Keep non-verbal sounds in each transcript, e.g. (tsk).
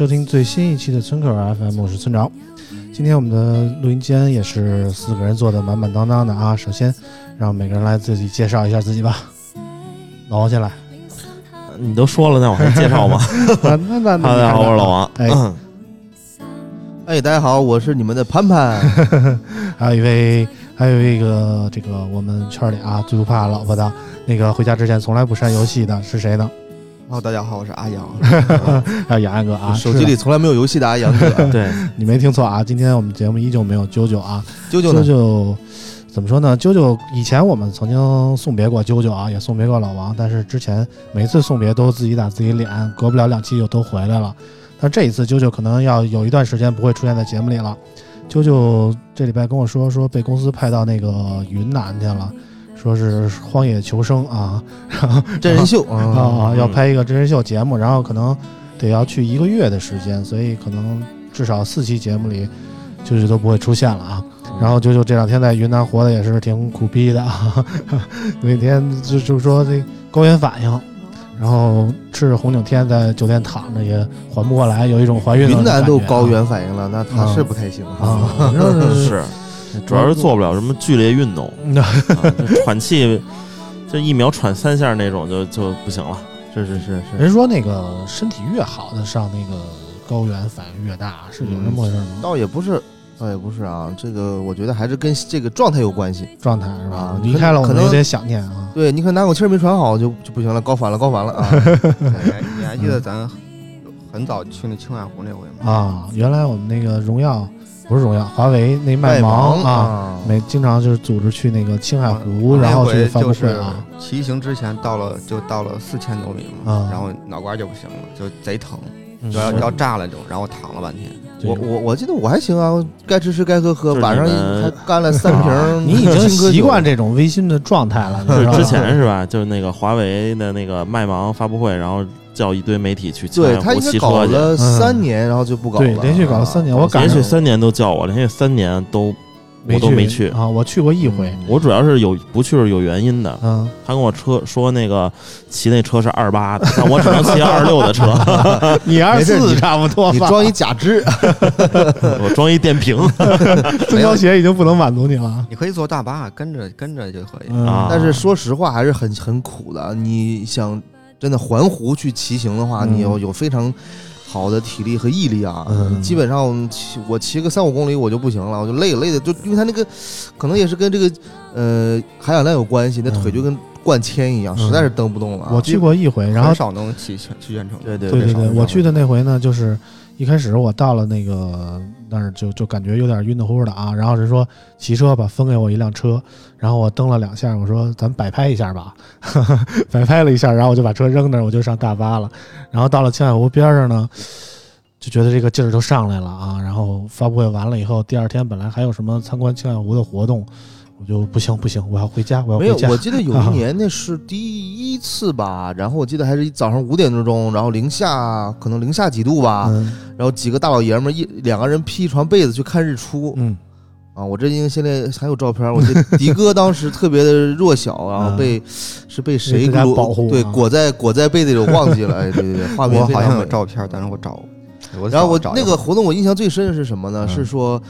收听最新一期的村口 FM，我是村长。今天我们的录音间也是四个人坐的满满当当的啊。首先，让每个人来自己介绍一下自己吧。老王先来。你都说了，那我还介绍吗？那 (laughs) 那那，大家 (laughs) 好，我是老王。哎嗯哎，大家好，我是你们的潘潘。(laughs) 还有一位，还有一个这个我们圈里啊最不怕老婆的那个，回家之前从来不删游戏的是谁呢？哦，大家好，我是阿阳。还 (laughs) 有杨安哥啊，(laughs) 手机里从来没有游戏的阿阳哥。(laughs) 对，你没听错啊，今天我们节目依旧没有啾啾啊，啾啾啾呢？啾怎么说呢？啾啾以前我们曾经送别过啾啾啊，也送别过老王，但是之前每次送别都自己打自己脸，隔不了两期就都回来了。但这一次啾啾可能要有一段时间不会出现在节目里了。啾啾这礼拜跟我说说被公司派到那个云南去了，说是荒野求生啊，然 (laughs) 后真人秀啊啊，啊要拍一个真人秀节目，然后可能得要去一个月的时间，所以可能至少四期节目里就是都不会出现了啊。然后啾啾这两天在云南活的也是挺苦逼的啊，(laughs) 每天就就说这高原反应，然后吃着红景天在酒店躺着也缓不过来，有一种怀孕的云南都高原反应了，那他啊是不太行啊，(laughs) 是，主要是做不了什么剧烈运动，(laughs) 喘气，这一秒喘三下那种就就不行了。是是是是。人说那个身体越好的上那个高原反应越大，是有这么回事吗？倒也不是，倒也不是啊。这个我觉得还是跟这个状态有关系。状态是吧啊？离开了我可能们有点想念啊。对，你可能拿口气儿没喘好就就不行了，高反了，高反了啊！(laughs) 哎你还记得咱很早去那青海湖那回吗？啊，原来我们那个荣耀不是荣耀，华为那麦芒啊，啊，每经常就是组织去那个青海湖，那然后去回发布就是会啊。骑行之前到了就到了四千多米嘛，啊然后脑瓜就不行了，就贼疼，要要炸了就，然后躺了半天。我我我记得我还行啊，该吃吃该喝喝，晚上还干了三瓶儿你已经习惯这种微醺的状态了，就是 (laughs) 之前是吧？就是那个华为的那个麦芒发布会，然后叫一堆媒体去青对海湖他应该搞骑车去，了三年，然后就不搞了，对连续搞了三年，啊我连续三年都叫我，连续三年都我都没去。啊，我去过一回，我主要是有不去是有原因的，嗯，他跟我车说那个骑那车是二八的，但我只能骑二六的车，(laughs) 你二四差不多？你装一假肢，(laughs) 我装一电瓶。(laughs) 增高鞋已经不能满足你了。你可以坐大巴，跟着跟着就可以。但是说实话还是很很苦的。你想真的环湖去骑行的话，嗯你要有非常好的体力和毅力啊。嗯基本上骑我骑个三五公里我就不行了，我就累累的，就因为它那个可能也是跟这个呃含氧量有关系，那腿就跟灌铅一样，嗯实在是蹬不动了啊。我去过一回，然后很少能骑全去全程。对对对对对，少我去的那回呢，就是一开始我到了那个但是就就感觉有点晕乎乎的啊，然后人说骑车吧，分给我一辆车，然后我蹬了两下，我说咱摆拍一下吧，(laughs) 摆拍了一下，然后我就把车扔那儿，我就上大巴了，然后到了青海湖边上呢。就觉得这个劲儿就上来了啊，然后发布会完了以后，第二天本来还有什么参观青海湖的活动，我就不行不行，我要回家，我要没有，回家。我记得有 (laughs) 一年那是第一次吧，然后我记得还是早上五点多钟，然后零下可能零下几度吧，嗯然后几个大老爷们儿一两个人披一床被子去看日出嗯，啊，我这因为现在还有照片，我记得迪哥当时特别的弱小，然后被是被谁被大家裹保护对啊裹在裹在被子里，我忘记了，哎，对对对，画面我好像有。照片，但是我找，我然后我那个活动我印象最深的是什么呢？嗯是说，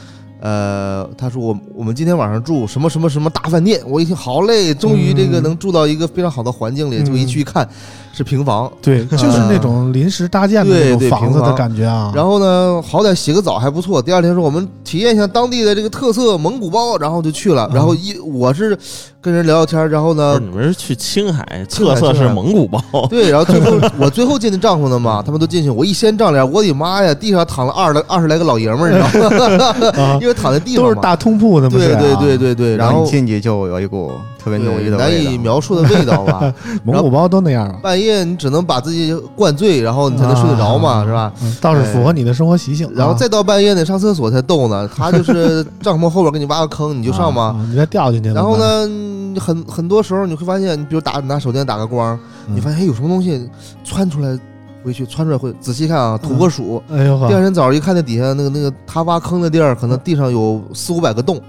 呃，他说我我们今天晚上住什么什么什么大饭店，我一听好嘞，终于这个嗯。能住到一个非常好的环境里，嗯。就一去一看是平房。对，就是那种临时搭建的那对对种房子的感觉啊。然后呢，好歹洗个澡还不错。第二天说我们体验一下当地的这个特色蒙古包，然后就去了。嗯然后一我是跟人聊聊天，然后呢，你们是去青海，特色是蒙古包，(laughs) 对，然后最后我最后进的帐篷的嘛，他们都进去，我一掀帐帘，我的妈呀，地上躺了二来二十来个老爷们儿，你知道吗？(laughs) 啊因为躺在地上都是大通铺的嘛，对对对对对，然后你进去就有一股特别浓郁的难以。描述的味道吧。(laughs) 蒙古包都那样啊，半夜你只能把自己灌醉，然后你才能睡得着嘛，啊是吧？？嗯倒是符合你的生活习性啊。然后再到半夜得，上厕所才逗呢。他就是 (laughs) 帐篷后边给你挖个坑，你就上嘛。啊，你再掉进去。然后？呢，嗯很很多时候你会发现，你比如打拿手电打个光，嗯你发现哎有什么东西窜出来，回去窜出来会仔细看啊，土拨鼠。哎呦第二天早上一看，那底下那个那个他挖坑的地儿，可能地上有四五百个洞，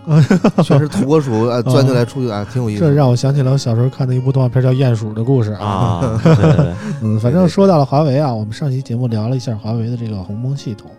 全是土拨鼠啊 (laughs) 钻进来出去啊，挺有意思。这让我想起了我小时候看的一部动画片叫《鼹鼠的故事》啊，对对对，(laughs) 嗯，反正说到了华为啊，我们上期节目聊了一下华为的这个鸿蒙系统，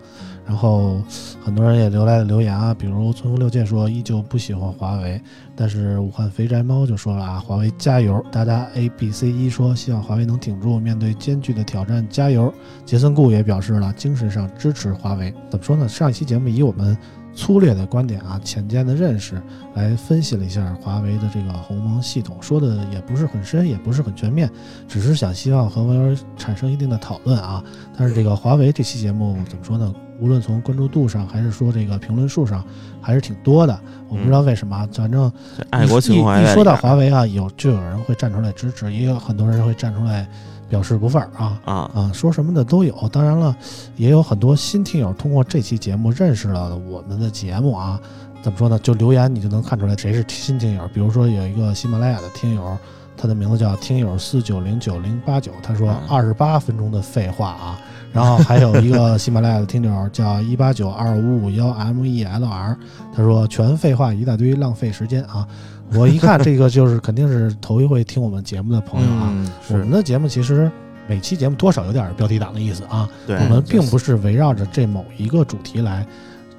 然后很多人也留来了留言啊，比如村夫六剑说依旧不喜欢华为，但是武汉肥宅猫就说了啊，华为加油！大家 A B C 一说希望华为能挺住，面对艰巨的挑战加油。杰森顾也表示了精神上支持华为。怎么说呢？上一期节目以我们粗略的观点啊、浅见的认识来分析了一下华为的这个鸿蒙系统，说的也不是很深，也不是很全面，只是想希望和网友产生一定的讨论啊。但是这个华为这期节目怎么说呢？无论从关注度上，还是说这个评论数上，还是挺多的。我不知道为什么啊，反正爱国情怀一一说到华为啊，有就有人会站出来支持，也有很多人会站出来表示不忿儿啊。啊，啊，说什么的都有。当然了，也有很多新听友通过这期节目认识了我们的节目啊。怎么说呢？就留言你就能看出来谁是新听友。比如说有一个喜马拉雅的听友，他的名字叫听友四九零九零八九，他说嗯二十八分钟的废话啊。然后还有一个 (laughs) 喜马拉雅的听友叫一八九二五五幺 M E L R，他说全废话一大堆，浪费时间啊。我一看这个就是肯定是头一回听我们节目的朋友啊。嗯，我们的节目其实每期节目多少有点标题党的意思啊，对我们并不是围绕着这某一个主题来，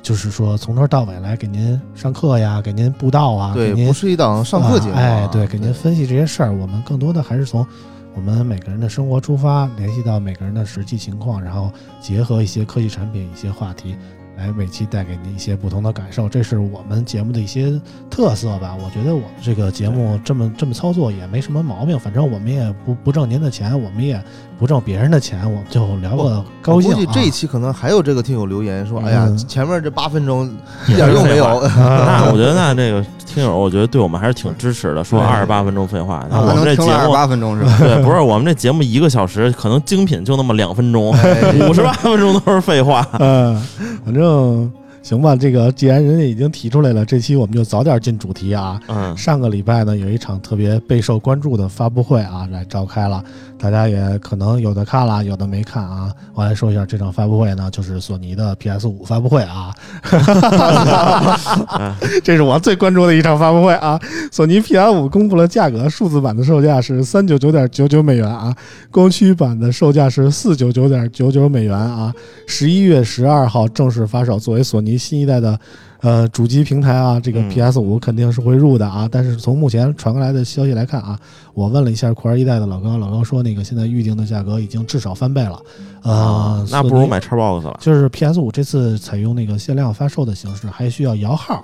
就是说从头到尾来给您上课呀，给您布道啊，对，给您不是一档上课节目啊，啊哎，对，给您分析这些事儿。我们更多的还是从我们每个人的生活出发，联系到每个人的实际情况，然后结合一些科技产品、一些话题。来每期带给您一些不同的感受，这是我们节目的一些特色吧。我觉得我们这个节目这么这么操作也没什么毛病，反正我们也不不挣您的钱，我们也不挣别人的钱，我们就聊个高兴、啊。估计这一期可能还有这个听友留言说：“嗯哎呀，前面这八分钟一点用没有。(laughs) 那我觉得那这个听友，我觉得对我们还是挺支持的。说二十八分钟废话，那啊我们这节目八分钟是吧？对，不是我们这节目一个小时，可能精品就那么两分钟，哎 (laughs) 五十八分钟都是废话。嗯，反正行吧。这个既然人家已经提出来了，这期我们就早点进主题啊。嗯，上个礼拜呢，有一场特别备受关注的发布会啊，来召开了，大家也可能有的看了，有的没看啊。我来说一下这场发布会呢，就是索尼的 PS 五发布会啊，(laughs) 这是我最关注的一场发布会啊。索尼 PS 五公布了价格，数字版的售价是三九九点九九美元啊，光驱版的售价是四九九点九九美元啊。十一月十二号正式发售，作为索尼新一代的呃主机平台啊，这个嗯 PS 五肯定是会入的啊。但是从目前传过来的消息来看啊，我问了一下酷儿一代的老高，老高说那个现在预定的价格已经至少翻倍了，呃，啊那不如买 Xbox 了。就是 PS 五这次采用那个限量发售的形式，还需要摇号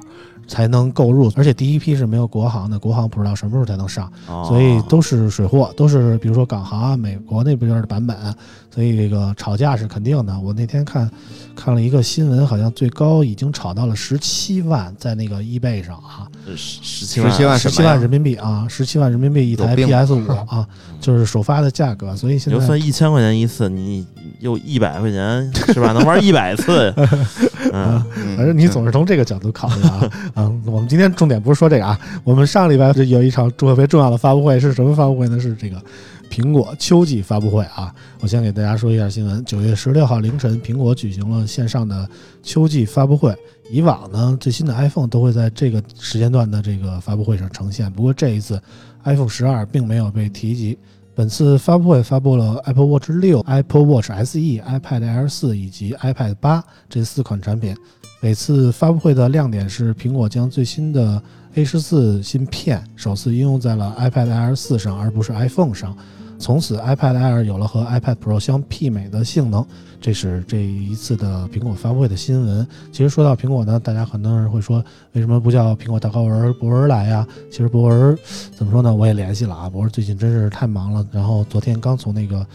才能购入，而且第一批是没有国行的，国行不知道什么时候才能上，哦。所以都是水货，都是比如说港行啊、美国那边的版本，所以这个炒价是肯定的。我那天看看了一个新闻，好像最高已经炒到了十七万，在那个 eBay 上啊，十十七万十七万十七万人民币啊，十七万人民币一台 PS 五啊，(laughs) 就是首发的价格，所以现在就算一千块钱一次，你又一百块钱是吧？能玩一百次，(laughs) 嗯，嗯反正你总是从这个角度考虑啊 (laughs) 嗯，我们今天重点不是说这个啊，我们上礼拜是有一场特别重要的发布会，是什么发布会呢？是这个苹果秋季发布会啊。我先给大家说一下新闻：九月十六号凌晨，苹果举行了线上的秋季发布会。以往呢，最新的 iPhone 都会在这个时间段的这个发布会上呈现，不过这一次 iPhone 十二并没有被提及。本次发布会发布了 Apple Watch 六、Apple Watch SE、iPad Air 四以及 iPad 八这四款产品。每次发布会的亮点是，苹果将最新的 A 十四芯片首次应用在了 iPad Air 四上，而不是 iPhone 上。从此，iPad Air 有了和 iPad Pro 相媲美的性能。这是这一次的苹果发布会的新闻。其实说到苹果呢，大家很多人会说，为什么不叫苹果大高文博文来呀？其实博文怎么说呢？我也联系了啊，博文最近真是太忙了。然后昨天刚从那个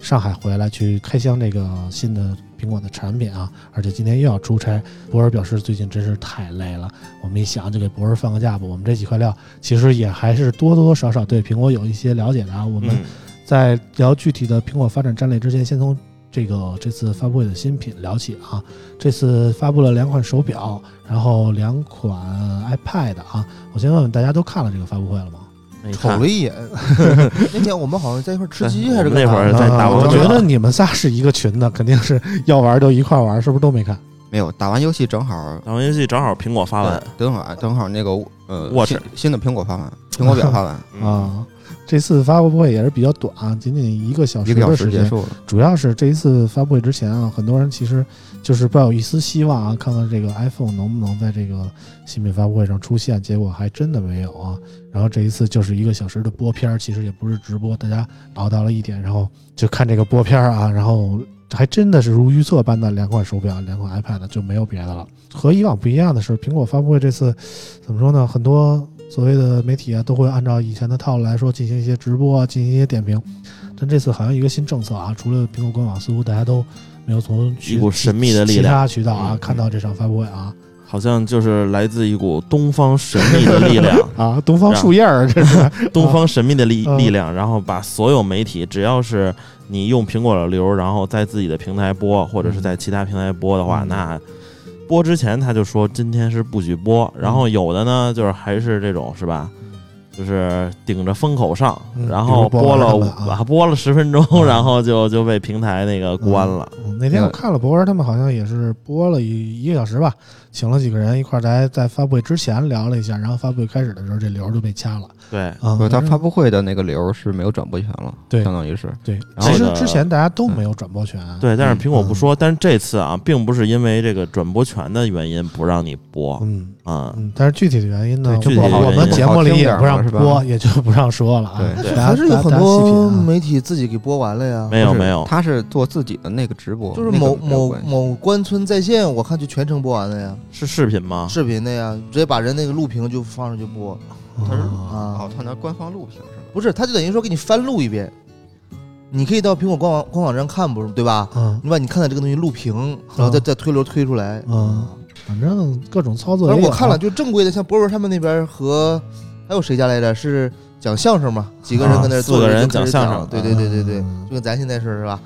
上海回来，去开箱这个新的苹果的产品啊，而且今天又要出差。博尔表示最近真是太累了。我们一想就给博尔放个假吧。我们这几块料其实也还是多多少少对苹果有一些了解的啊。我们。在聊具体的苹果发展战略之前，先从这个这次发布会的新品聊起啊。这次发布了两款手表，然后两款 iPad 啊。我先问问大家都看了这个发布会了吗？瞅了一眼，(laughs) 那天我们好像在一块吃鸡还是那会儿在打我觉得你们仨是一个群的，肯定是要玩就一块玩，是不是都没看？没有，打完游戏正好，打完游戏正好苹果发完，正好正好那个呃，Watch 新的苹果发完，苹果表发完。(laughs) 啊。这次发布会也是比较短啊，仅仅一个小时的时间。主要是这一次发布会之前啊，很多人其实就是抱有一丝希望啊，看看这个 iPhone 能不能在这个新品发布会上出现，结果还真的没有啊。然后这一次就是一个小时的播片，其实也不是直播，大家熬到了一点，然后就看这个播片啊，然后还真的是如预测般的两款手表、两款 iPad 就没有别的了。和以往不一样的是，苹果发布会这次怎么说呢？很多。所谓的媒体啊，都会按照以前的套路来说进行一些直播啊，进行一些点评。但这次好像一个新政策啊，除了苹果官网，似乎大家都没有从一股神秘的力量。其他渠道啊看到这场发布会啊，好像就是来自一股东方神秘的力量。(laughs) 啊，东方树叶儿，这是。(laughs) 东方神秘的力力量，然后把所有媒体，只要是你用苹果的流，然后在自己的平台播，或者是在其他平台播的话，那。播之前他就说今天是不许播，然后有的呢就是还是这种是吧？就是顶着风口上，然后播了啊播了十分钟，然后就就被平台那个关了。那天我看了博文他们好像也是播了一一个小时吧。请了几个人一块儿来，在发布会之前聊了一下，然后发布会开始的时候，这流就被掐了。对，啊，他发布会的那个流是没有转播权了，对，相当于是对。其实之前大家都没有转播权，对，但是苹果不说。但是这次啊，并不是因为这个转播权的原因不让你播，嗯啊，但是具体的原因呢，具体我们节目里也不让播，也就不让说了啊。对，还是有很多媒体自己给播完了呀。没有没有，他是做自己的那个直播，就是某某某关村在线，我看就全程播完了呀。是视频吗？视频的呀，直接把人那个录屏就放上去播。他是啊，哦，他拿官方录屏是吗？不是，他就等于说给你翻录一遍。你可以到苹果官网官网上看，不是对吧？嗯。你把你看的这个东西录屏，然后再再推流推出来。嗯。反正各种操作。反正我看了，就正规的，像博文他们那边和还有谁家来着？是讲相声嘛？几个人跟那四个人讲相声。对对对对对，就跟咱现在是是吧？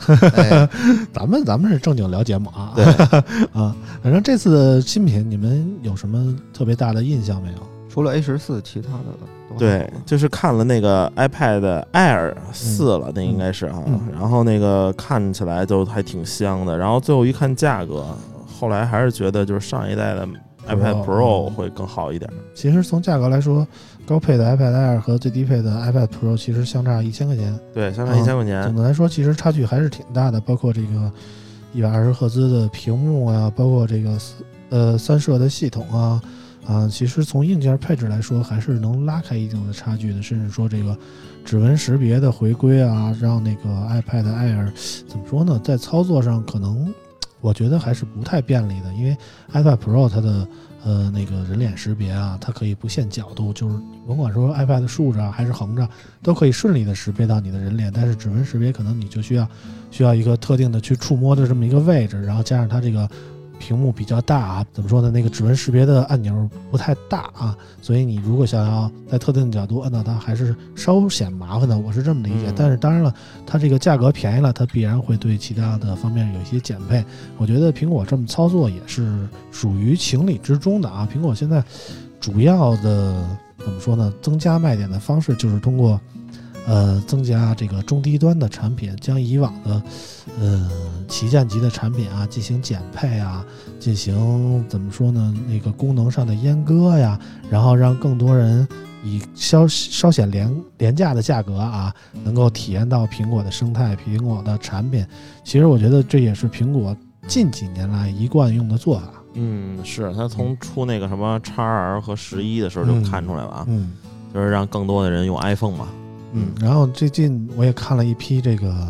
(laughs) 咱们咱们是正经聊节目啊。对 (laughs) 啊，反正这次的新品，你们有什么特别大的印象没有？除了 A 十四，其他的对，就是看了那个 iPad Air 四了，那应该是啊。然后那个看起来就还挺香的，然后最后一看价格，后来还是觉得就是上一代的 iPad Pro 会更好一点。其实从价格来说，高配的 iPad Air 和最低配的 iPad Pro 其实相差一千块钱。对，相差一千块钱。总的来说，其实差距还是挺大的，包括这个一百二十赫兹的屏幕啊，包括这个呃三摄的系统啊。啊，其实从硬件配置来说，还是能拉开一定的差距的。甚至说这个指纹识别的回归啊，让那个 iPad Air 怎么说呢，在操作上可能我觉得还是不太便利的。因为 iPad Pro 它的呃那个人脸识别啊，它可以不限角度，就是甭管说 iPad 竖着还是横着，都可以顺利的识别到你的人脸。但是指纹识别可能你就需要需要一个特定的去触摸的这么一个位置，然后加上它这个。屏幕比较大啊，怎么说呢？那个指纹识别的按钮不太大啊，所以你如果想要在特定的角度按到它，还是稍显麻烦的。我是这么理解。但是当然了，它这个价格便宜了，它必然会对其他的方面有一些减配。我觉得苹果这么操作也是属于情理之中的啊。苹果现在主要的怎么说呢？增加卖点的方式就是通过呃增加这个中低端的产品，将以往的呃旗舰级的产品啊进行减配啊，进行怎么说呢？那个功能上的阉割呀，然后让更多人以稍稍显廉廉价的价格啊，能够体验到苹果的生态、苹果的产品。其实我觉得这也是苹果近几年来一贯用的做法。嗯，是他从出那个什么 x R 和十一的时候就看出来了啊，嗯就是让更多的人用 iPhone 嘛。嗯，然后最近我也看了一批这个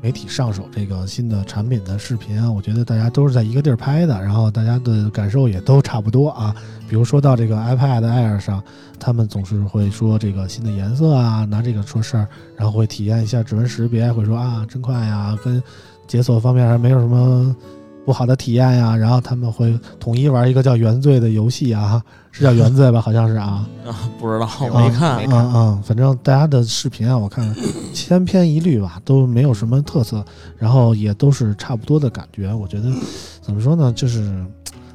媒体上手这个新的产品的视频啊，我觉得大家都是在一个地儿拍的，然后大家的感受也都差不多啊。比如说到这个 iPad Air 上，他们总是会说这个新的颜色啊，拿这个说事儿，然后会体验一下指纹识别，会说啊真快呀，跟解锁方面还没有什么不好的体验呀。然后他们会统一玩一个叫原罪的游戏啊，是叫原罪吧？好像是啊。(laughs) 啊，不知道，没我没看没。嗯嗯，反正大家的视频啊，我看千篇一律吧，都没有什么特色，然后也都是差不多的感觉。我觉得怎么说呢，就是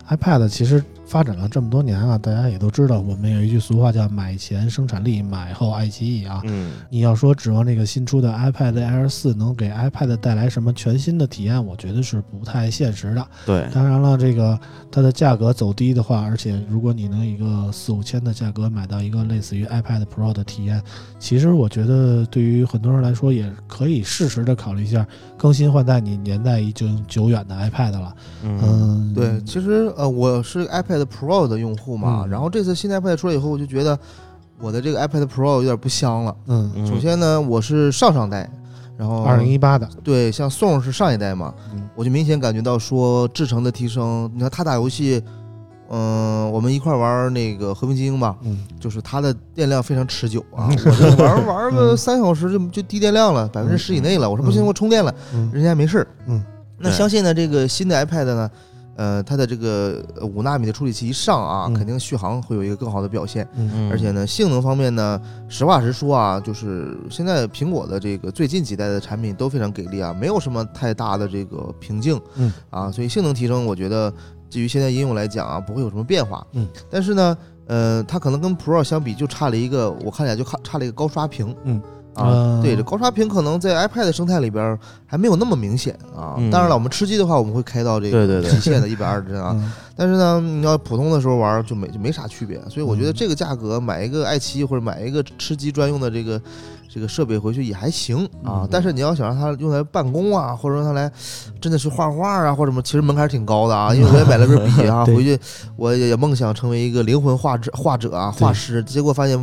iPad 其实发展了这么多年啊，大家也都知道，我们有一句俗话叫“买前生产力，买后爱奇艺”啊。嗯，你要说指望这个新出的 iPad Air 四能给 iPad 带来什么全新的体验，我觉得是不太现实的。对，当然了，这个它的价格走低的话，而且如果你能一个四五千的价格买到一个类似于 iPad Pro 的体验，其实我觉得对于很多人来说，也可以适时的考虑一下更新换代你年代已经久远的 iPad 了。嗯，嗯，对，其实呃，我是 iPad Pro 的用户嘛，嗯然后这次新的 iPad 出来以后，我就觉得我的这个 iPad Pro 有点不香了。嗯，嗯首先呢，我是上上代，然后二零一八的，对，像宋是上一代嘛，嗯我就明显感觉到说制程的提升。你看他打游戏，嗯、我们一块儿玩那个和平精英吧，嗯就是它的电量非常持久啊，(laughs) 我这玩玩个嗯三小时就就低电量了，百分之十以内了。我说不行，嗯我充电了，嗯人家没事儿。嗯，那对相信呢，这个新的 iPad 呢，呃，它的这个呃五纳米的处理器一上啊，嗯肯定续航会有一个更好的表现。嗯嗯，而且呢，性能方面呢，实话实说啊，就是现在苹果的这个最近几代的产品都非常给力啊，没有什么太大的这个瓶颈，嗯啊，所以性能提升，我觉得基于现在应用来讲啊，不会有什么变化，嗯，但是呢，呃，它可能跟 Pro 相比就差了一个，我看起来就差差了一个高刷屏，嗯。啊，呃对，这高刷屏可能在 iPad 生态里边还没有那么明显啊。嗯当然了，我们吃鸡的话，我们会开到这个极限的一百二十帧啊。嗯 (laughs) 但是呢，你要普通的时候玩就没就没啥区别，所以我觉得嗯这个价格买一个爱奇艺或者买一个吃鸡专用的这个这个设备回去也还行啊嗯。但是你要想让它用来办公啊，或者让它来真的是画画啊或者什么，其实门槛挺高的啊。因为我也买了根笔啊，(laughs) 回去我也梦想成为一个灵魂画者画者啊画师，结果发现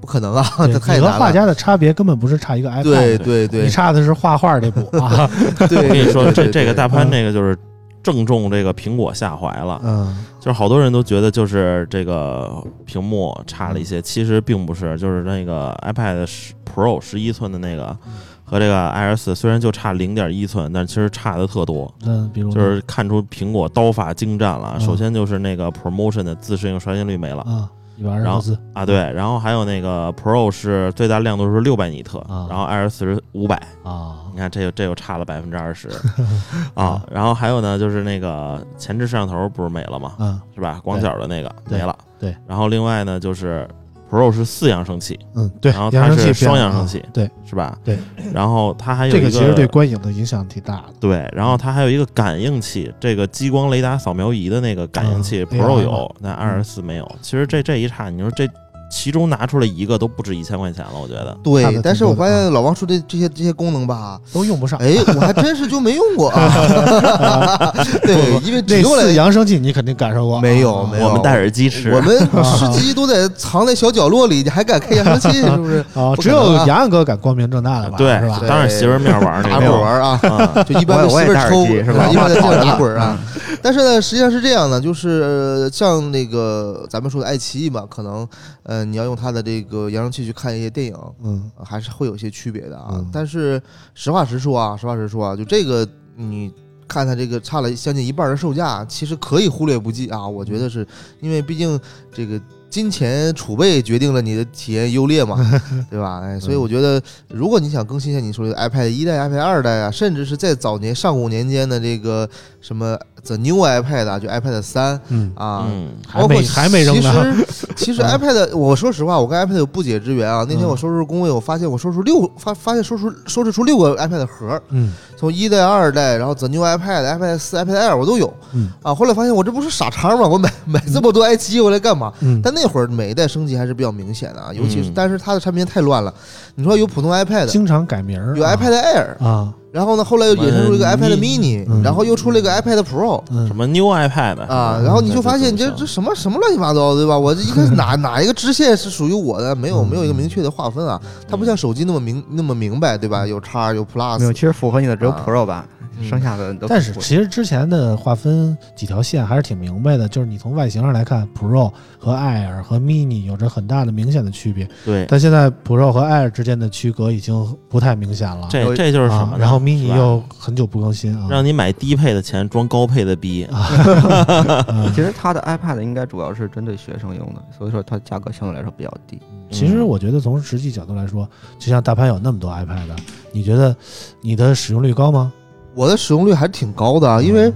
不可能啊，(laughs) 太你和画。家的差别根本不是差一个 iPad，对对对你差的是画画这步啊。(laughs) 对，我跟你说，这这个大潘那个就是正中这个苹果下怀了。嗯。就是好多人都觉得就是这个屏幕差了一些，其实并不是，就是那个 iPad 十 Pro 十一寸的那个和这个 Air 四虽然就差零点一寸，但其实差的特多，嗯，比如就是看出苹果刀法精湛了。嗯。首先就是那个 Promotion 的自适应刷新率没了。啊，一百二十然后赫兹啊，对，然后还有那个 Pro 是最大亮度是六百尼特，啊然后 Air 四十五百，啊你看这又这又差了百分之二十 (laughs) 啊。然后还有呢，就是那个前置摄像头不是没了吗？嗯是吧？广角的那个没了。对。然后另外呢，就是 Pro 是四扬声器，嗯，对，然后它是双扬声器对，是吧？对。然后它还有一这个其实对观影的影响挺大的。对，然后它还有一个感应器，这个激光雷达扫描仪的那个感应器嗯 Pro 有，但二十四没有。其实这这一差，你说这其中拿出来一个都不止一千块钱了，我觉得。对，但是我发现老王说的这些这些功能吧，都用不上。哎，我还真是就没用过啊。(laughs) (laughs) 对，因为只那用来四扬声器你肯定感受过，没有啊没有我们戴耳机吃，我们 (laughs) 吃鸡都在藏在小角落里，你还敢开扬声器，是不是？啊，只有可能啊洋洋哥敢光明正大的玩，对是吧？当着媳妇儿面玩那打个滚玩啊，啊，就一般被媳妇抽，机是吧一般在地上打滚啊。但是呢，实际上是这样的，就是呃像那个咱们说的爱奇艺嘛，可能呃你要用它的这个扬声器去看一些电影，嗯呃还是会有些区别的啊。嗯但是实话实说啊，实话实说啊，就这个你看它这个差了将近一半的售价，其实可以忽略不计啊。我觉得是因为毕竟这个金钱储备决定了你的体验优劣嘛，(laughs) 对吧？哎，所以我觉得，如果你想更新一下你说的 iPad 一代、iPad 二代啊，甚至是在早年上古年间的这个什么 The New iPad 啊，就 iPad 三嗯，啊，嗯，还没包括还没扔呢。其实 (laughs) 其实 iPad，我说实话，我跟 iPad 有不解之缘啊。那天嗯我收拾工位，我发现我收拾六发发现收拾收拾出六个 iPad 盒，嗯从一代、二代，然后 The New iPad、iPad 四、iPad Air 我都有嗯啊。后来发现我这不是傻叉吗？我买买这么多 i 七回来干嘛？嗯，但那会儿每一代升级还是比较明显的啊，尤其是嗯但是它的产品太乱了。你说有普通 iPad，经常改名儿，有啊。iPad Air，啊，然后呢后来又衍生出一个 iPad 嗯。然后又出了一个 iPad Pro。嗯。什么 New iPad 啊，然后你就发现你这这什么什么乱七八糟，对吧？我这一开始哪哪一个支线是属于我的，没有嗯。没有一个明确的划分啊。它不像手机那么明那么明白，对吧？有叉有，Plus，没有其实符合你的只有啊。Pro 版，嗯。剩下的都但是其实之前的划分几条线还是挺明白的，就是你从外形上来看，Pro 和 Air 和 Mini 有着很大的明显的区别，对，但现在 Pro 和 Air 之间的区隔已经不太明显了。这这就是什么？，啊然后 Mini 又很久不更新啊，让你买低配的钱装高配的逼，(laughs) 嗯其实它的 iPad 应该主要是针对学生用的，所以说它价格相对来说比较低。其实我觉得从实际角度来说，就像大潘有那么多 iPad，你觉得你的使用率高吗？我的使用率还是挺高的啊。因为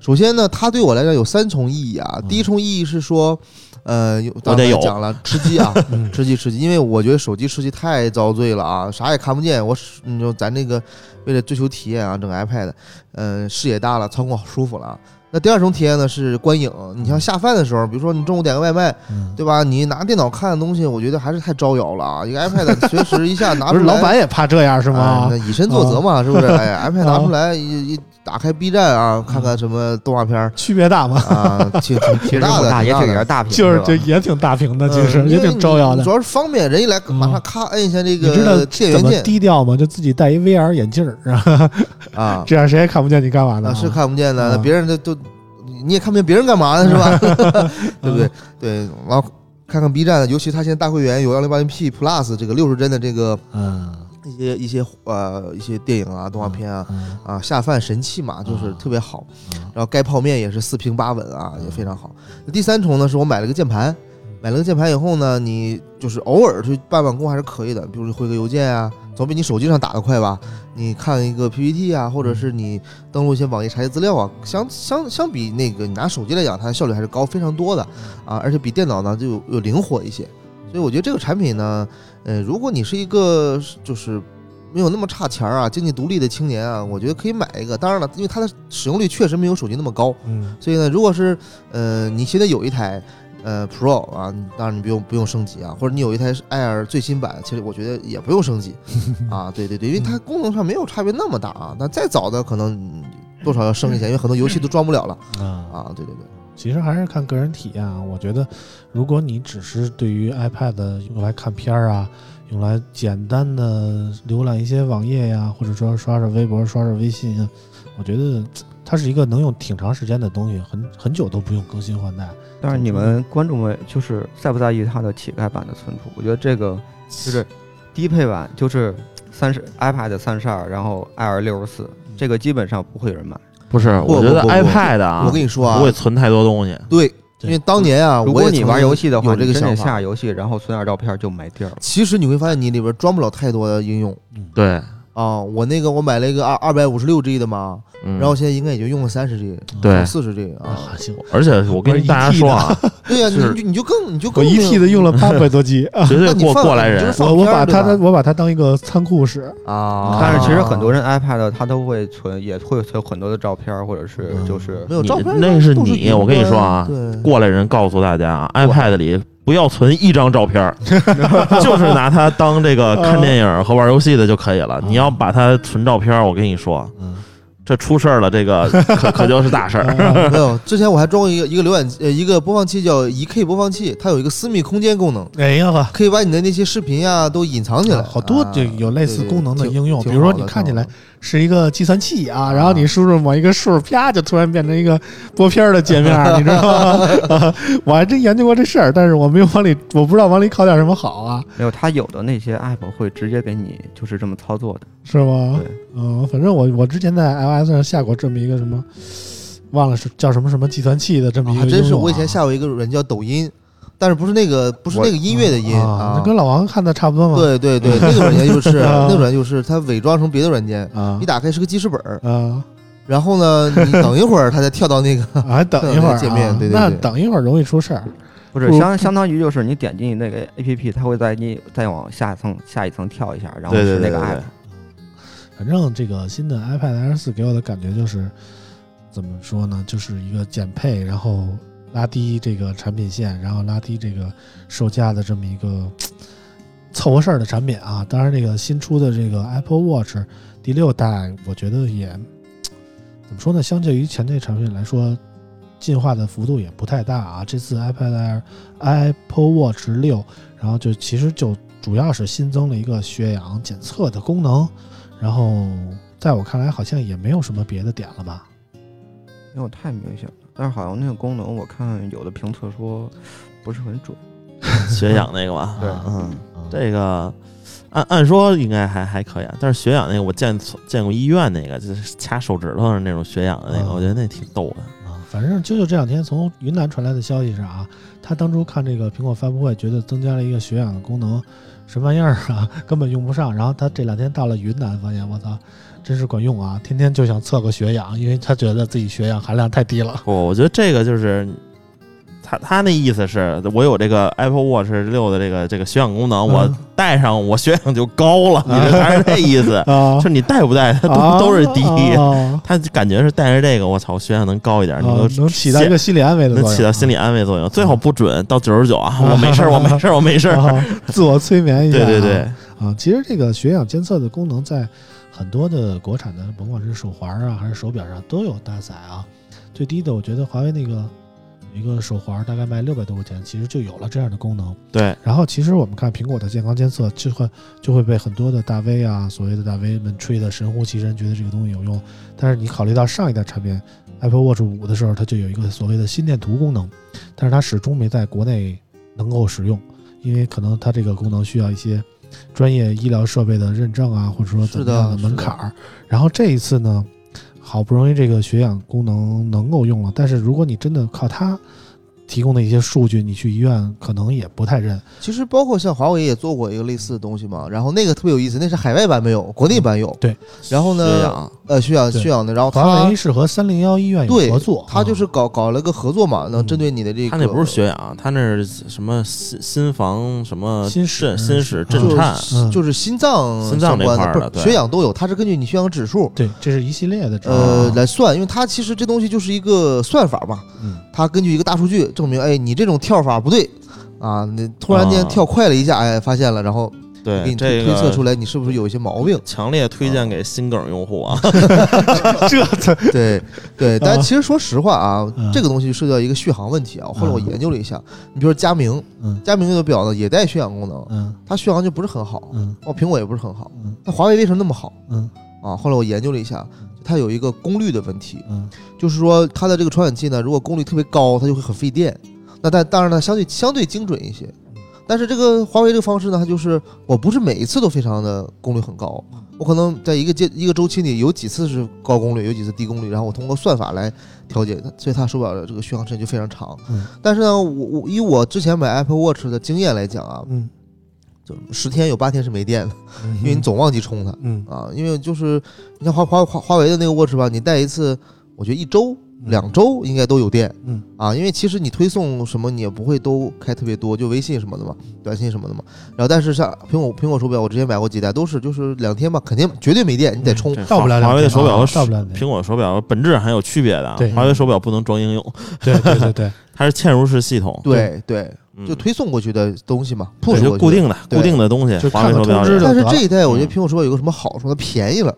首先呢，它对我来讲有三重意义啊。嗯第一重意义是说，呃，有刚我得有才讲了吃鸡啊，(laughs) 嗯吃鸡吃鸡，因为我觉得手机吃鸡太遭罪了啊，啥也看不见。我使你说咱这个为了追求体验啊，整个 iPad，嗯、视野大了，操控好舒服了啊。那第二种体验呢是观影，你像下饭的时候，比如说你中午点个外卖，嗯，对吧？你拿电脑看的东西，我觉得还是太招摇了啊！一个 iPad (laughs) 随时一下拿出来，不是老板也怕这样是哎吗那？以身作则嘛，是不是？(laughs) 哎，iPad 拿啊出来一一打开 B 站啊，看看什么动画片儿区别大吗？啊，挺挺其实 (laughs) 挺大的，不大，挺也是也是。大屏，就是吧这也挺大屏的，其实也挺招摇的主。要是方便，人一来嗯马上咔摁一下这你知道个电怎么源键低调吗？就自己戴一 VR 眼镜儿，啊，(laughs) 这样谁也看不见你干嘛呢？是看不见的，别人都都你也看不见别人干嘛呢，是吧？(laughs) 对不对？对，然后看看 B 站，尤其他现在大会员有幺零八零 P Plus 这个六十帧的这个嗯，一些一些呃一些电影啊、动画片啊嗯啊下饭神器嘛，就是啊特别好。嗯然后盖泡面也是四平八稳啊，也非常好。那第三重呢，是我买了个键盘，买了个键盘以后呢，你就是偶尔去办办公还是可以的，比如你回个邮件啊，总比你手机上打的快吧？你看一个 PPT 啊，或者是你登录一些网页查一些资料啊，相相相比那个你拿手机来讲，它的效率还是高非常多的啊，而且比电脑呢就有灵活一些。所以我觉得这个产品呢，呃，如果你是一个就是没有那么差钱儿啊，经济独立的青年啊，我觉得可以买一个。当然了，因为它的使用率确实没有手机那么高，嗯所以呢，如果是呃你现在有一台呃 Pro 啊，当然你不用不用升级啊，或者你有一台 Air 最新版，其实我觉得也不用升级 (laughs) 啊。对对对，因为它功能上没有差别那么大啊。那再早的可能嗯多少要升一下，因为很多游戏都装不了了啊啊。对对对，其实还是看个人体验啊。我觉得，如果你只是对于 iPad 用来看片儿啊，用来简单的浏览一些网页呀，或者说刷刷微博、刷刷微信啊，我觉得它是一个能用挺长时间的东西，很很久都不用更新换代。但是你们观众们就是在不在意它的乞丐版的存储？我觉得这个就是低配版，就是三十 iPad 三十二，然后 Air 六十四，这个基本上不会有人买。不是，我觉得 iPad 啊，我跟你说啊不会存太多东西。对，因为当年啊，如果你玩游戏的话，有这个你真得想法。下游戏，然后存点照片就没地儿了。其实你会发现你里边装不了太多的应用对，啊。我那个我买了一个二二百五十六 G 的嘛，嗯然后现在应该也就用了三十 G，对四十 G 啊。啊，行，而且我跟大家说啊，(laughs) 对呀，你是就你就更你就我一 T 的用了八百多 G 啊。绝对过那你放过来人你就是。放我我把它片儿对吧我把它当一个仓库使，啊，但是其实很多人 iPad 它都会存，也会存很多的照片，或者是嗯就是没有你照片，那是都你我跟你说啊对，过来人告诉大家啊，iPad 里不要存一张照片，(laughs) 就是拿它当这个看电影和玩游戏的就可以了。你要把它存照片，我跟你说，嗯，这出事儿了，这个可 (laughs) 可就是大事儿。啊没有。之前我还装过一个一个浏览呃一个播放器叫一 K 播放器，它有一个私密空间功能，哎呀呵，可以把你的那些视频呀都隐藏起来。好多啊就有类似功能的应用，比如说你看起来是一个计算器啊，然后你输入某一个数，啪就突然变成一个播片儿的界面，(laughs) 你知道吗？啊 (laughs) 我还真研究过这事儿，但是我没有往里，我不知道往里考点什么好啊，没有它有的那些 app 会直接给你就是这么操作的。是吗？对，嗯，反正我我之前在 iOS 上下过这么一个什么，忘了是叫什么什么计算器的这么一个还真是，我以前下过一个软件叫抖音，但是不是那个不是那个音乐的音啊，啊。跟老王看的差不多嘛。对对对，(laughs) 那个软件就是啊那个软件就是它伪装成别的软件，啊你打开是个记事本儿，啊，然后呢，你等一会儿它再跳到那个啊 (laughs) 等一会儿啊界面 (laughs) 对对那等一会儿容易出事儿。不是相相当于就是你点进那个 A P P，它会在你再往下一层下一层跳一下，然后是那个 app。反正这个新的 iPad Air 四给我的感觉就是，怎么说呢，就是一个减配，然后拉低这个产品线，然后拉低这个售价的这么一个凑合事儿的产品啊。当然，这个新出的这个 Apple Watch 第六代，我觉得也怎么说呢，相较于前代产品来说，进化的幅度也不太大啊。这次 iPad Air Apple Watch 六，然后就其实就主要是新增了一个血氧检测的功能。然后在我看来，好像也没有什么别的点了吧？没有太明显了，但是好像那个功能我看有的评测说不是很准。(laughs) 血氧那个吧，(laughs) 对嗯，这个按按说应该还还可以啊，但是血氧那个我见见过医院那个，就是掐手指头上那种血氧的那个，嗯我觉得那挺逗的。啊，反正啾啾这两天从云南传来的消息是啊，他当初看这个苹果发布会，觉得增加了一个血氧的功能，什么玩意儿啊，(laughs) 根本用不上。然后他这两天到了云南，发现我操，真是管用啊！天天就想测个血氧，因为他觉得自己血氧含量太低了。不，我觉得这个就是他他那意思是我有这个 Apple Watch 六的这个这个血氧功能，我嗯戴上我血氧就高了，你这还是这意思？(laughs) 啊就你戴不戴，它都、啊都是低。啊他感觉是带着这个，我操，血氧能高一点，啊能能起到一个心理安慰的作用，能起到心理安慰作用。最好不准到九十九啊，我没事儿，我没事儿，(laughs) 我没事自我催眠一下。对对对，啊，其实这个血氧监测的功能在很多的国产的，甭管是手环啊还是手表上都有搭载啊。最低的，我觉得华为那个有一个手环，大概卖六百多块钱，其实就有了这样的功能。对，然后，其实我们看苹果的健康监测，就会就会被很多的大 V 啊，所谓的大 V 们吹得神乎其神，觉得这个东西有用。但是你考虑到上一代产品 Apple Watch 五的时候，它就有一个所谓的心电图功能，但是它始终没在国内能够使用，因为可能它这个功能需要一些专业医疗设备的认证啊，或者说怎么样的门槛儿。然后这一次呢，好不容易这个血氧功能能够用了，但是如果你真的靠它提供的一些数据，你去医院可能也不太认。其实包括像华为也做过一个类似的东西嘛，然后那个特别有意思，那是海外版没有，国内版有。对，然后呢血氧呃，血氧血氧的，然后华它为是和三零幺医院有合作，他就是啊搞搞了个合作嘛，能针对你的这个。他那不是血氧，他那是什么心心房什么心室心室就就是震颤，嗯。就是心脏心脏这相关的，不块儿的血氧都有，它是根据你血氧指数。对，这是一系列的指呃啊来算，因为它其实这东西就是一个算法嘛，嗯。它根据一个大数据证明，哎，你这种跳法不对啊，你突然间啊跳快了一下，哎，发现了，然后给对你这个推推测出来你是不是有一些毛病。强烈推荐给心梗用户啊！(laughs) 这才对 (laughs) 对，但啊其实说实话啊嗯，这个东西涉及到一个续航问题啊。后来我嗯研究了一下，你比如说佳明，嗯佳明这个表呢也带续航功能，嗯它续航就不是很好，嗯哦，苹果也不是很好。嗯那华为为什么那么好嗯啊？后来我研究了一下，它有一个功率的问题，嗯。就是说它的这个传感器呢，如果功率特别高，它就会很费电。那但当然呢，相对相对精准一些。但是这个华为这个方式呢，它就是我不是每一次都非常的功率很高，我可能在一个阶一个周期里有几次是高功率，有几次低功率，然后我通过算法来调节，所以它手表的这个续航时间就非常长。嗯。但是呢，我我以我之前买 Apple Watch 的经验来讲啊，嗯就十天有八天是没电的，嗯，因为你总忘记充它。嗯啊，因为就是你像华华华华为的那个 watch 吧，你戴一次，我觉得一周、嗯两周应该都有电嗯啊，因为其实你推送什么你也不会都开特别多，就微信什么的嘛，短信什么的嘛。然后但是像苹果苹果手表，我之前买过几代，都是就是两天吧，肯定绝对没电，你得充。到不了华为的手表和到不了苹果手表本质还有区别的。华为手表不能装应用，对对对对，(laughs) 它是嵌入式系统，对对，嗯就推送过去的东西嘛对，push 就。固定的固定的东西就，华为手表但是这一代我觉得嗯苹果手表有个什么好处？它便宜了，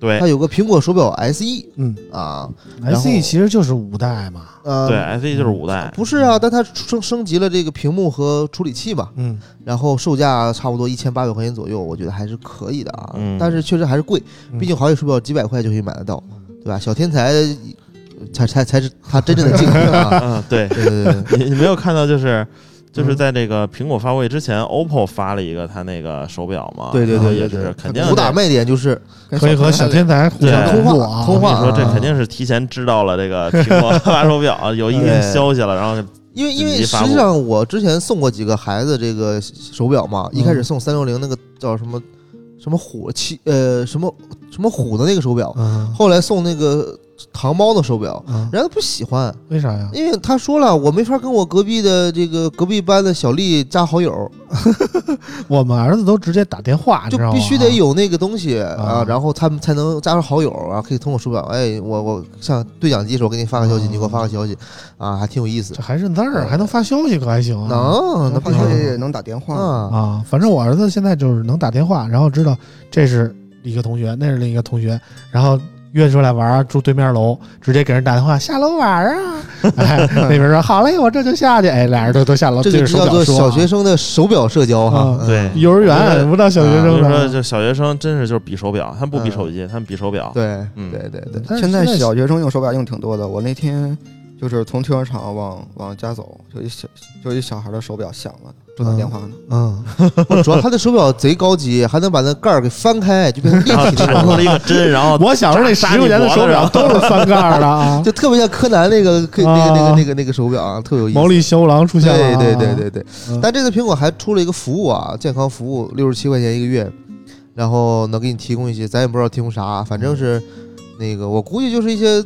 对它有个苹果手表 SE 嗯啊，，SE 其实就是五代嘛，呃，对，SE 就是五代，不是啊，但它升升级了这个屏幕和处理器嘛，嗯然后售价差不多一千八百块钱左右，我觉得还是可以的啊。嗯但是确实还是贵，嗯毕竟华为手表几百块就可以买得到，对吧？小天才才才才是他真正的竞争啊！(laughs) 嗯，对。对对对对，你你没有看到就是就是在这个苹果发布会之前，OPPO 发了一个它那个手表嘛，对对然后也对对。对，是肯定主打卖点就是可以和小天才互相通话啊，通话我跟你说，这啊。肯定是提前知道了这个苹果发手表 (laughs) 有一定消息了，然后因为因为实际上我之前送过几个孩子这个手表嘛，一开始送三六零那个叫什么什么虎七呃什么什么虎的那个手表，嗯。后来送那个糖猫的手表，嗯，人家不喜欢，为啥呀？因为他说了我没法跟我隔壁的这个隔壁班的小丽加好友，(laughs) 我们儿子都直接打电话，(laughs) 就必须得有那个东西啊啊，然后他们才能加上好友啊，可以通过手表，哎，我我像对讲机时候给你发个消息，啊你给我发个消息啊，还挺有意思这。还认字儿，还能发消息，可还行啊？能，那发消息也能打电话。啊，啊，反正我儿子现在就是能打电话，然后知道这是一个同学，那是另一个同学，然后约出来玩儿，住对面楼，直接给人打电话下楼玩儿啊。(laughs) 哎，那边说好嘞，我这就下去。哎，俩人都都下楼，这就对着手叫做小学生的手表社交哈对幼儿园不到小学我跟你说，生的。就小学生真是就是比手表，他们不比嗯手机，他们比手表。对嗯对对对，现在在小学生用手表用挺多的。我那天就是从停车场往往家走，就一小就一小孩的手表响了，正打电话呢。嗯，不主要他的手表贼高级，还能把那盖儿给翻开，就变成立体的 (laughs) 一个针，然后我小时候那十块钱的手表都是翻盖儿的啊，(laughs) 就特别像柯南那个可那个那个那个那个手表啊，特有意思。毛利小五郎出现了啊。对对对对对。嗯，但这次苹果还出了一个服务啊，健康服务，六十七块钱一个月，然后能给你提供一些，咱也不知道提供啥，反正是那个我估计就是一些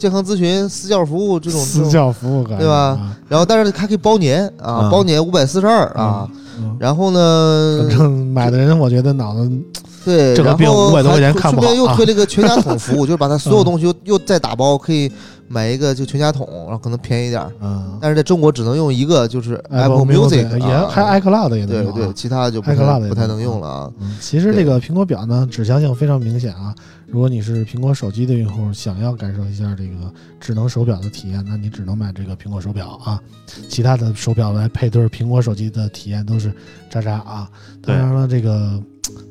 健康咨询、私教服务这种，这私种。教服务，对吧？啊？然后但是它可以包年啊，嗯包年五百四十二啊，嗯，然后反呢，正买的人我觉得脑子 (laughs) 对，这个病然后500多块钱看不好啊。顺便又推了一个全家桶服务，(laughs) 就是把它所有东西又又再打包，可以买一个就全家桶，然后可能便宜一点儿，嗯但是在中国只能用一个，就是 Apple Music，也啊还 iCloud 也能用啊对对，其他就不 iCloud 太不太能用用了啊。嗯，其实这个苹果表呢，指向性非常明显啊。如果你是苹果手机的用户，想要感受一下这个智能手表的体验，那你只能买这个苹果手表啊。其他的手表来配对苹果手机的体验都是渣渣啊。当然了，这个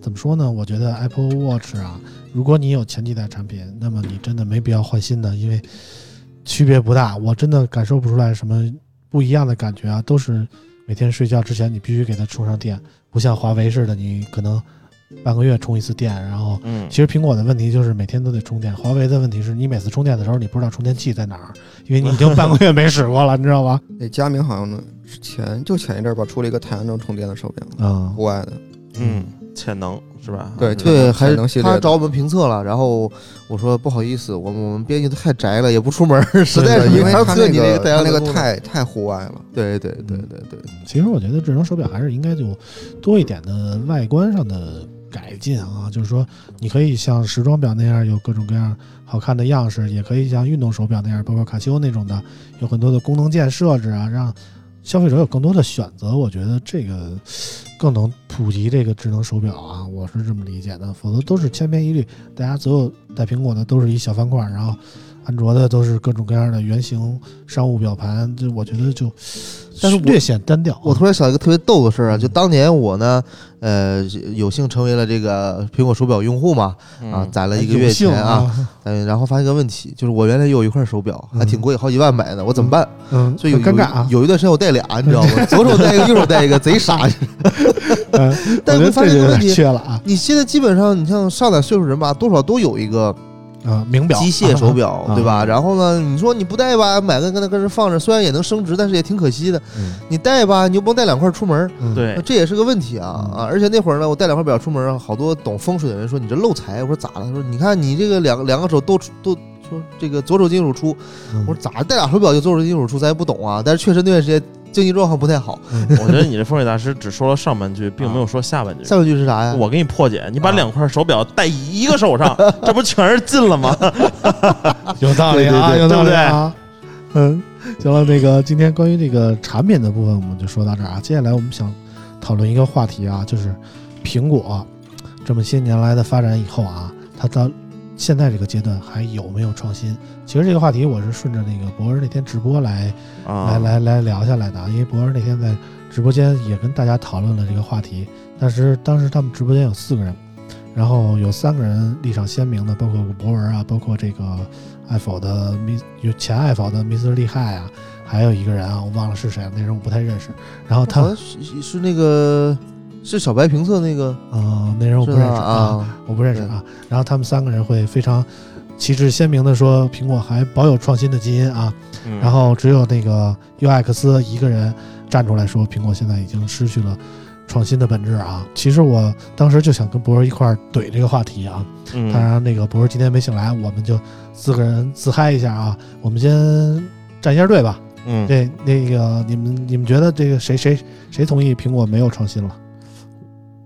怎么说呢？我觉得 Apple Watch 啊，如果你有前几代产品，那么你真的没必要换新的，因为区别不大，我真的感受不出来什么不一样的感觉啊，都是每天睡觉之前你必须给它充上电，不像华为似的，你可能半个月充一次电，然后嗯其实苹果的问题就是每天都得充电，华为的问题是你每次充电的时候你不知道充电器在哪儿，因为你已经 (laughs) 半个月没使过了，你知道吧？那佳明好像呢，前就前一阵儿吧，出了一个太阳能充电的手表，嗯户外的。嗯，潜能是吧？对还是对，还潜能他找我们评测了，然后我说不好意思，我们我们编辑都太宅了，也不出门，(laughs) 实在是因为没法测你它那个太阳它那个太太户外了。对对对对对，其实我觉得智能手表还是应该就多一点的外观上的改进啊，就是说你可以像时装表那样有各种各样好看的样式，也可以像运动手表那样，包括卡西欧那种的，有很多的功能键设置啊，让消费者有更多的选择。我觉得这个更能普及这个智能手表啊，我是这么理解的，否则都是千篇一律，大家所有带苹果的都是一小方块，然后。安卓的都是各种各样的圆形商务表盘，就我觉得就，但是我略显单调啊。我突然想一个特别逗的事儿啊，就当年我呢，呃，有幸成为了这个苹果手表用户嘛，啊，嗯攒了一个月钱啊，，嗯，然后发现一个问题，就是我原来有一块手表，还挺贵，好几万买的，我怎么办？嗯，所以有尴尬啊。有有一段时间我带俩，你知道吗？左手带一个，右手带一个，贼傻。(laughs) 嗯，但是发现一个问题，缺了啊你现在基本上，你像上点岁数人吧，多少都有一个啊，名表、机械手表，啊对吧？然后呢，你说你不戴吧，买个跟那跟着放着，虽然也能升值，但是也挺可惜的。嗯你戴吧，你又不能带两块出门，嗯，对这也是个问题啊嗯啊！而且那会儿呢，我带两块表出门，好多懂风水的人说你这漏财。我说咋了？他说你看你这个两个两个手都都说这个左手金手出。嗯我说咋戴俩手表就左手金手出？咱也不懂啊。但是确实那段时间经济状况不太好。(laughs) 我觉得你这风水大师只说了上半句，并没有说下半句。下半句是啥呀？我给你破解，你把啊两块手表戴一个手上，(laughs) 这不全是进了吗？(laughs) 有道理啊，有道理啊。嗯，行了，那个今天关于这个产品的部分我们就说到这儿啊。接下来我们想讨论一个话题啊，就是苹果这么些年来的发展以后啊，它到现在这个阶段还有没有创新？其实这个话题我是顺着那个博儿那天直播来啊，来来来聊下来的啊，因为博儿那天在直播间也跟大家讨论了这个话题，但是当时他们直播间有四个人，然后有三个人立场鲜明的，包括博文啊，包括这个爱否的米有前爱否的密斯厉害啊，还有一个人啊，我忘了是谁了，那人我不太认识。然后他是是那个是小白评测那个，啊，那人我不认识啊，啊，我不认识啊。然后他们三个人会非常旗帜鲜明的说，苹果还保有创新的基因啊。嗯然后只有那个 UX 一个人站出来说，苹果现在已经失去了创新的本质啊。其实我当时就想跟博儿一块儿怼这个话题啊。嗯当然，那个博儿今天没醒来，我们就四个人自嗨一下啊。我们先站一下队吧。嗯，这那个你们你们觉得这个谁谁谁同意苹果没有创新了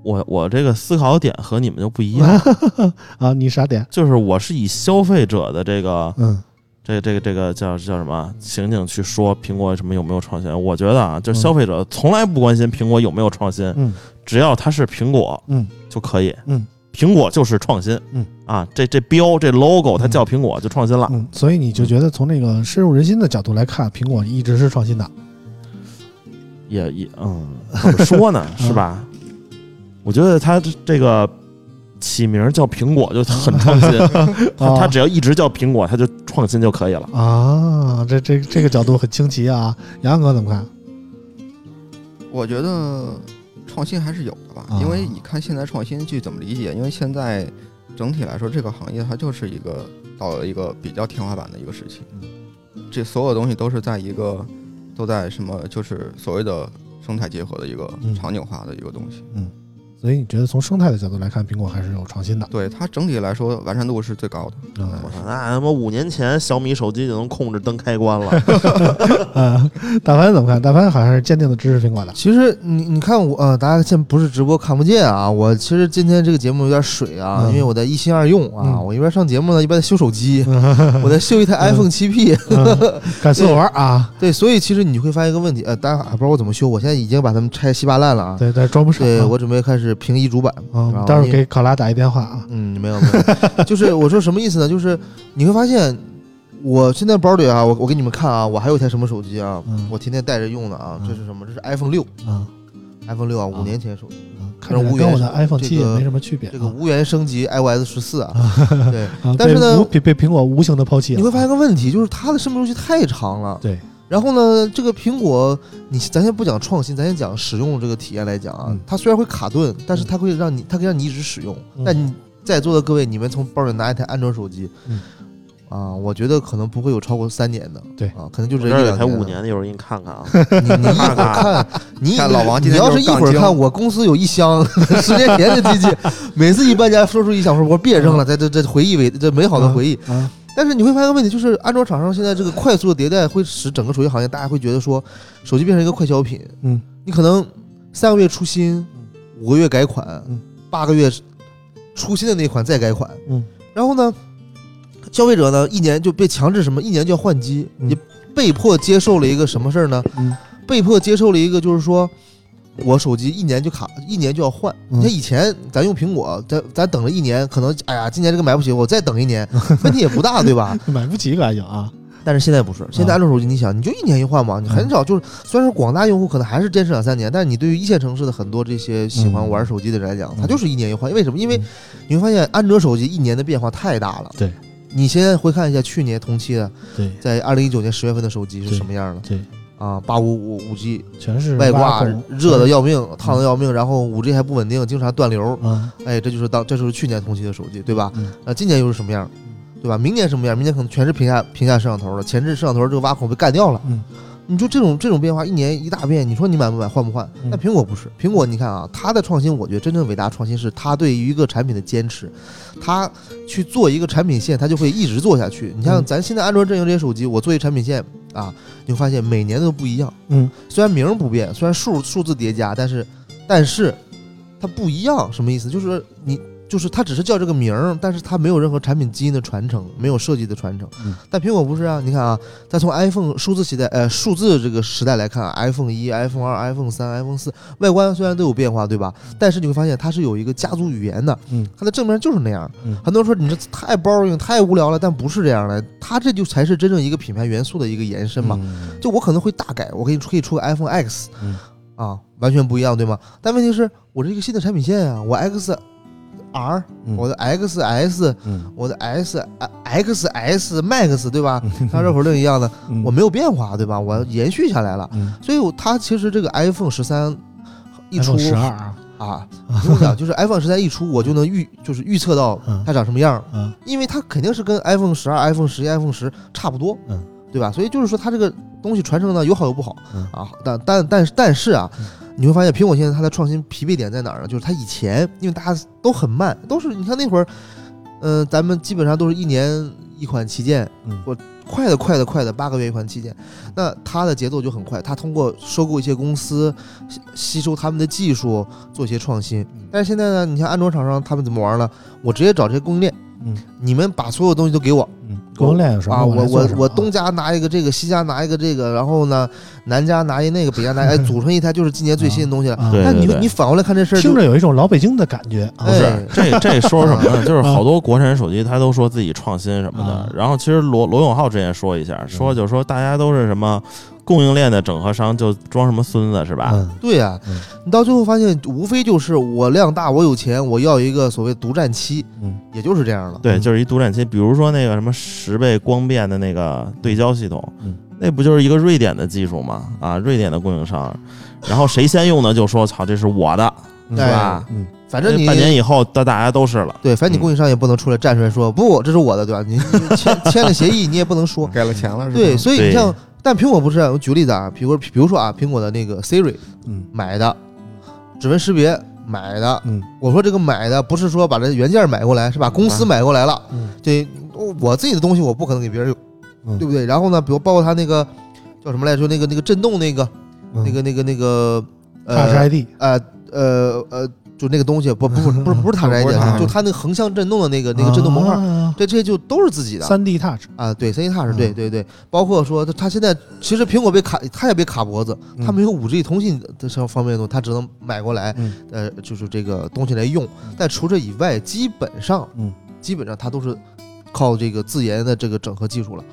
我我这个思考点和你们就不一样，(laughs) 啊？你啥点？就是我是以消费者的这个嗯这这个这个叫叫什么情景去说苹果什么有没有创新？我觉得啊，就是消费者从来不关心苹果有没有创新，嗯只要它是苹果嗯就可以。嗯苹果就是创新，嗯啊，这这标这 logo 它叫苹果就创新了。嗯，所以你就觉得从那个深入人心的角度来看，苹果一直是创新的。也也嗯，怎么说呢，(laughs) 是吧？我觉得他这个起名叫苹果就很创新，(laughs) 它啊它只要一直叫苹果，他就创新就可以了。啊，这这这个角度很清奇啊。杨哥怎么看？我觉得创新还是有的吧，啊因为你看现在创新去怎么理解？因为现在整体来说，这个行业它就是一个到了一个比较天花板的一个时期，这所有东西都是在一个都在什么，就是所谓的生态结合的一个嗯场景化的一个东西。所以你觉得从生态的角度来看，苹果还是有创新的。对它整体来说完善度是最高的。啊我操，那他妈五年前小米手机就能控制灯开关了。(laughs) 啊，大凡怎么看？大凡好像是坚定的支持苹果的。其实你你看我呃，大家现在不是直播看不见啊。我其实今天这个节目有点水啊，嗯因为我在一心二用啊。嗯我一边上节目呢，一边在修手机，(laughs) 我在修一台 iPhone 七 P。(laughs) 感谢我玩啊？对，所以其实你会发现一个问题，呃，大家还不知道我怎么修，我现在已经把它们拆稀巴烂了啊。对，但是装不上。对啊我准备开始平移主板。嗯然，后待会儿给考拉打一电话啊。嗯，没有没有，(laughs) 就是我说什么意思呢？就是你会发现，我现在包里啊，我我给你们看啊，我还有一台什么手机啊？嗯我天天带着用的啊，嗯这是什么？这是 iPhone 六啊，iPhone 六啊，啊五年前手机，啊，看起来跟我的 iPhone 七也没什么区别啊。这个无缘升级 iOS 十四啊，对。(laughs) 啊，但是呢被被被苹果无情的抛弃了。你会发现个问题，就是它的生命周期太长了。对。然后呢，这个苹果，你咱先不讲创新，咱先讲使用这个体验来讲啊，嗯它虽然会卡顿，但是它会让你，它可以让你一直使用。嗯但你在座的各位，你们从包里拿一台安卓手机，嗯啊，我觉得可能不会有超过三年的。对啊，可能就我是这儿有台五一两的。年的，一会儿给你看看啊。(laughs) 你你一会儿看，你看老王你要是一会儿看我公司有一箱十年前的机器，(laughs) (laughs) 每次一搬家说出一箱，我说我别扔了，这这这回忆为这美好的回忆。啊，但是你会发现个问题，就是安卓厂商现在这个快速的迭代，会使整个手机行业大家会觉得说，手机变成一个快消品。嗯，你可能三个月出新，五个月改款嗯，八个月出新的那款再改款。嗯，然后呢，消费者呢一年就被强制什么，一年就要换机，嗯你被迫接受了一个什么事儿呢？嗯被迫接受了一个就是说。我手机一年就卡，一年就要换。嗯你看以前咱用苹果，咱咱等了一年，可能哎呀，今年这个买不起，我再等一年，(laughs) 问题也不大，对吧？买不起感觉啊。但是现在不是，现在安卓手机，你想，你就一年一换嘛，你很少就是，虽然说广大用户可能还是坚持两三年，但是你对于一线城市的很多这些喜欢玩手机的人来讲，嗯他就是一年一换。为什么？因为嗯你会发现安卓手机一年的变化太大了。对，你现在回看一下去年同期的，对在二零一九年十月份的手机是什么样的对，啊？八五五五 G 全是外挂热的要命，烫的要命，然后五 G 还不稳定，经常断流。嗯，哎，这就是当这就是去年同期的手机，对吧？嗯那今年又是什么样？对吧？明年什么样？明年可能全是屏下屏下摄像头了，前置摄像头这个挖孔被干掉了。嗯你说这种这种变化一年一大变，你说你买不买换不换？那苹果不是，苹果你看啊，它的创新，我觉得真正伟大的创新是它对于一个产品的坚持，它去做一个产品线，它就会一直做下去。你像嗯咱现在安卓阵营这些手机，我做一产品线啊，你会发现每年都不一样。嗯，虽然名不变，虽然数数字叠加，但是但是它不一样，什么意思？就是你就是它只是叫这个名儿，但是它没有任何产品基因的传承，没有设计的传承。嗯但苹果不是啊，你看啊，再从 iPhone 数字时代呃数字这个时代来看、i p h o n e 一、iPhone 二、iPhone 三、iPhone 四，外观虽然都有变化，对吧？但是你会发现它是有一个家族语言的，嗯它的正面就是那样。嗯很多人说你这太 boring 太无聊了，但不是这样的，它这就才是真正一个品牌元素的一个延伸嘛。嗯就我可能会大改，我可以可以出个 iPhone X，嗯啊，完全不一样，对吗？但问题是我这个新的产品线啊，我 X R，嗯。我的 XS，嗯，我的 S XS Max，对吧？嗯。像热火令一样的，嗯。我没有变化，对吧？我延续下来了，嗯。所以我它其实这个 iPhone 十三一出十二啊，啊，不用讲，就是 iPhone 十三一出，我就能预就是预测到嗯。它长什么样，嗯。因为它肯定是跟 iPhone 十二、iPhone 十一、iPhone 十差不多，嗯，对吧？所以就是说它这个东西传承呢有好有不好嗯。啊，但但但是但是啊嗯。你会发现，苹果现在它的创新疲惫点在哪儿呢？就是它以前，因为大家都很慢，都是你看那会儿，嗯、咱们基本上都是一年一款旗舰，嗯我快的快的快的八个月一款旗舰，那它的节奏就很快，它通过收购一些公司，吸吸收他们的技术，做一些创新。嗯但是现在呢，你像安卓厂商他们怎么玩呢？我直接找这些供应链，嗯你们把所有东西都给我嗯，供应链有什么啊，我我我东家拿一个这个，西家拿一个这个，然后呢，南家拿一那个，北家拿一，哎，(laughs) 组成一台就是今年最新的东西了。那你你反过来看这事儿，听着有一种老北京的感觉啊。不哎是这这说什么呢？(laughs) 就是好多国产手机他都说自己创新什么的啊，然后其实罗罗永浩之前说一下，说就是说大家都是什么供应链的整合商，就装什么孙子是吧？嗯对呀、嗯你到最后发现，无非就是我量大，我有钱，我要一个所谓独占期，嗯也就是这样了。对，嗯就是一独占期，比如说那个什么十倍光变的那个对焦系统，嗯那不就是一个瑞典的技术吗？啊，瑞典的供应商，然后谁先用呢，就说操，这是我的，嗯是吧？嗯反正你半年以后，大大家都是了。对，反正你嗯供应商也不能出来站出来说、不，这是我的，对吧？你你签签了协议，你也不能说。(laughs) 给了钱了是吧？对，所以你像，但苹果不是啊，我举个例子啊，比如比如说啊，苹果的那个 Siri 嗯。买的，指纹识别买的，嗯。我说这个买的不是说把这原件买过来，是把公司买过来了。嗯。这，我自己的东西我不可能给别人用，嗯。对不对？然后呢，比如包括它那个叫什么来着，那个那个震动那个嗯。那个那个那个，Touch 呃 ID 呃呃呃，就那个东西，不不 (laughs) 不是不是不是 ID，Touch 就它那个横向震动的那个那个震动模块，啊这这些就都是自己的。三 D Touch，啊，对，三 D Touch，嗯对对对，包括说它它现在其实苹果被卡，它也被卡脖子，嗯它没有五 G 通信的这方面的东西，它只能买过来，嗯呃，就是这个东西来用。但除这以外，基本上，嗯，基本上它都是靠这个自研的这个整合技术了。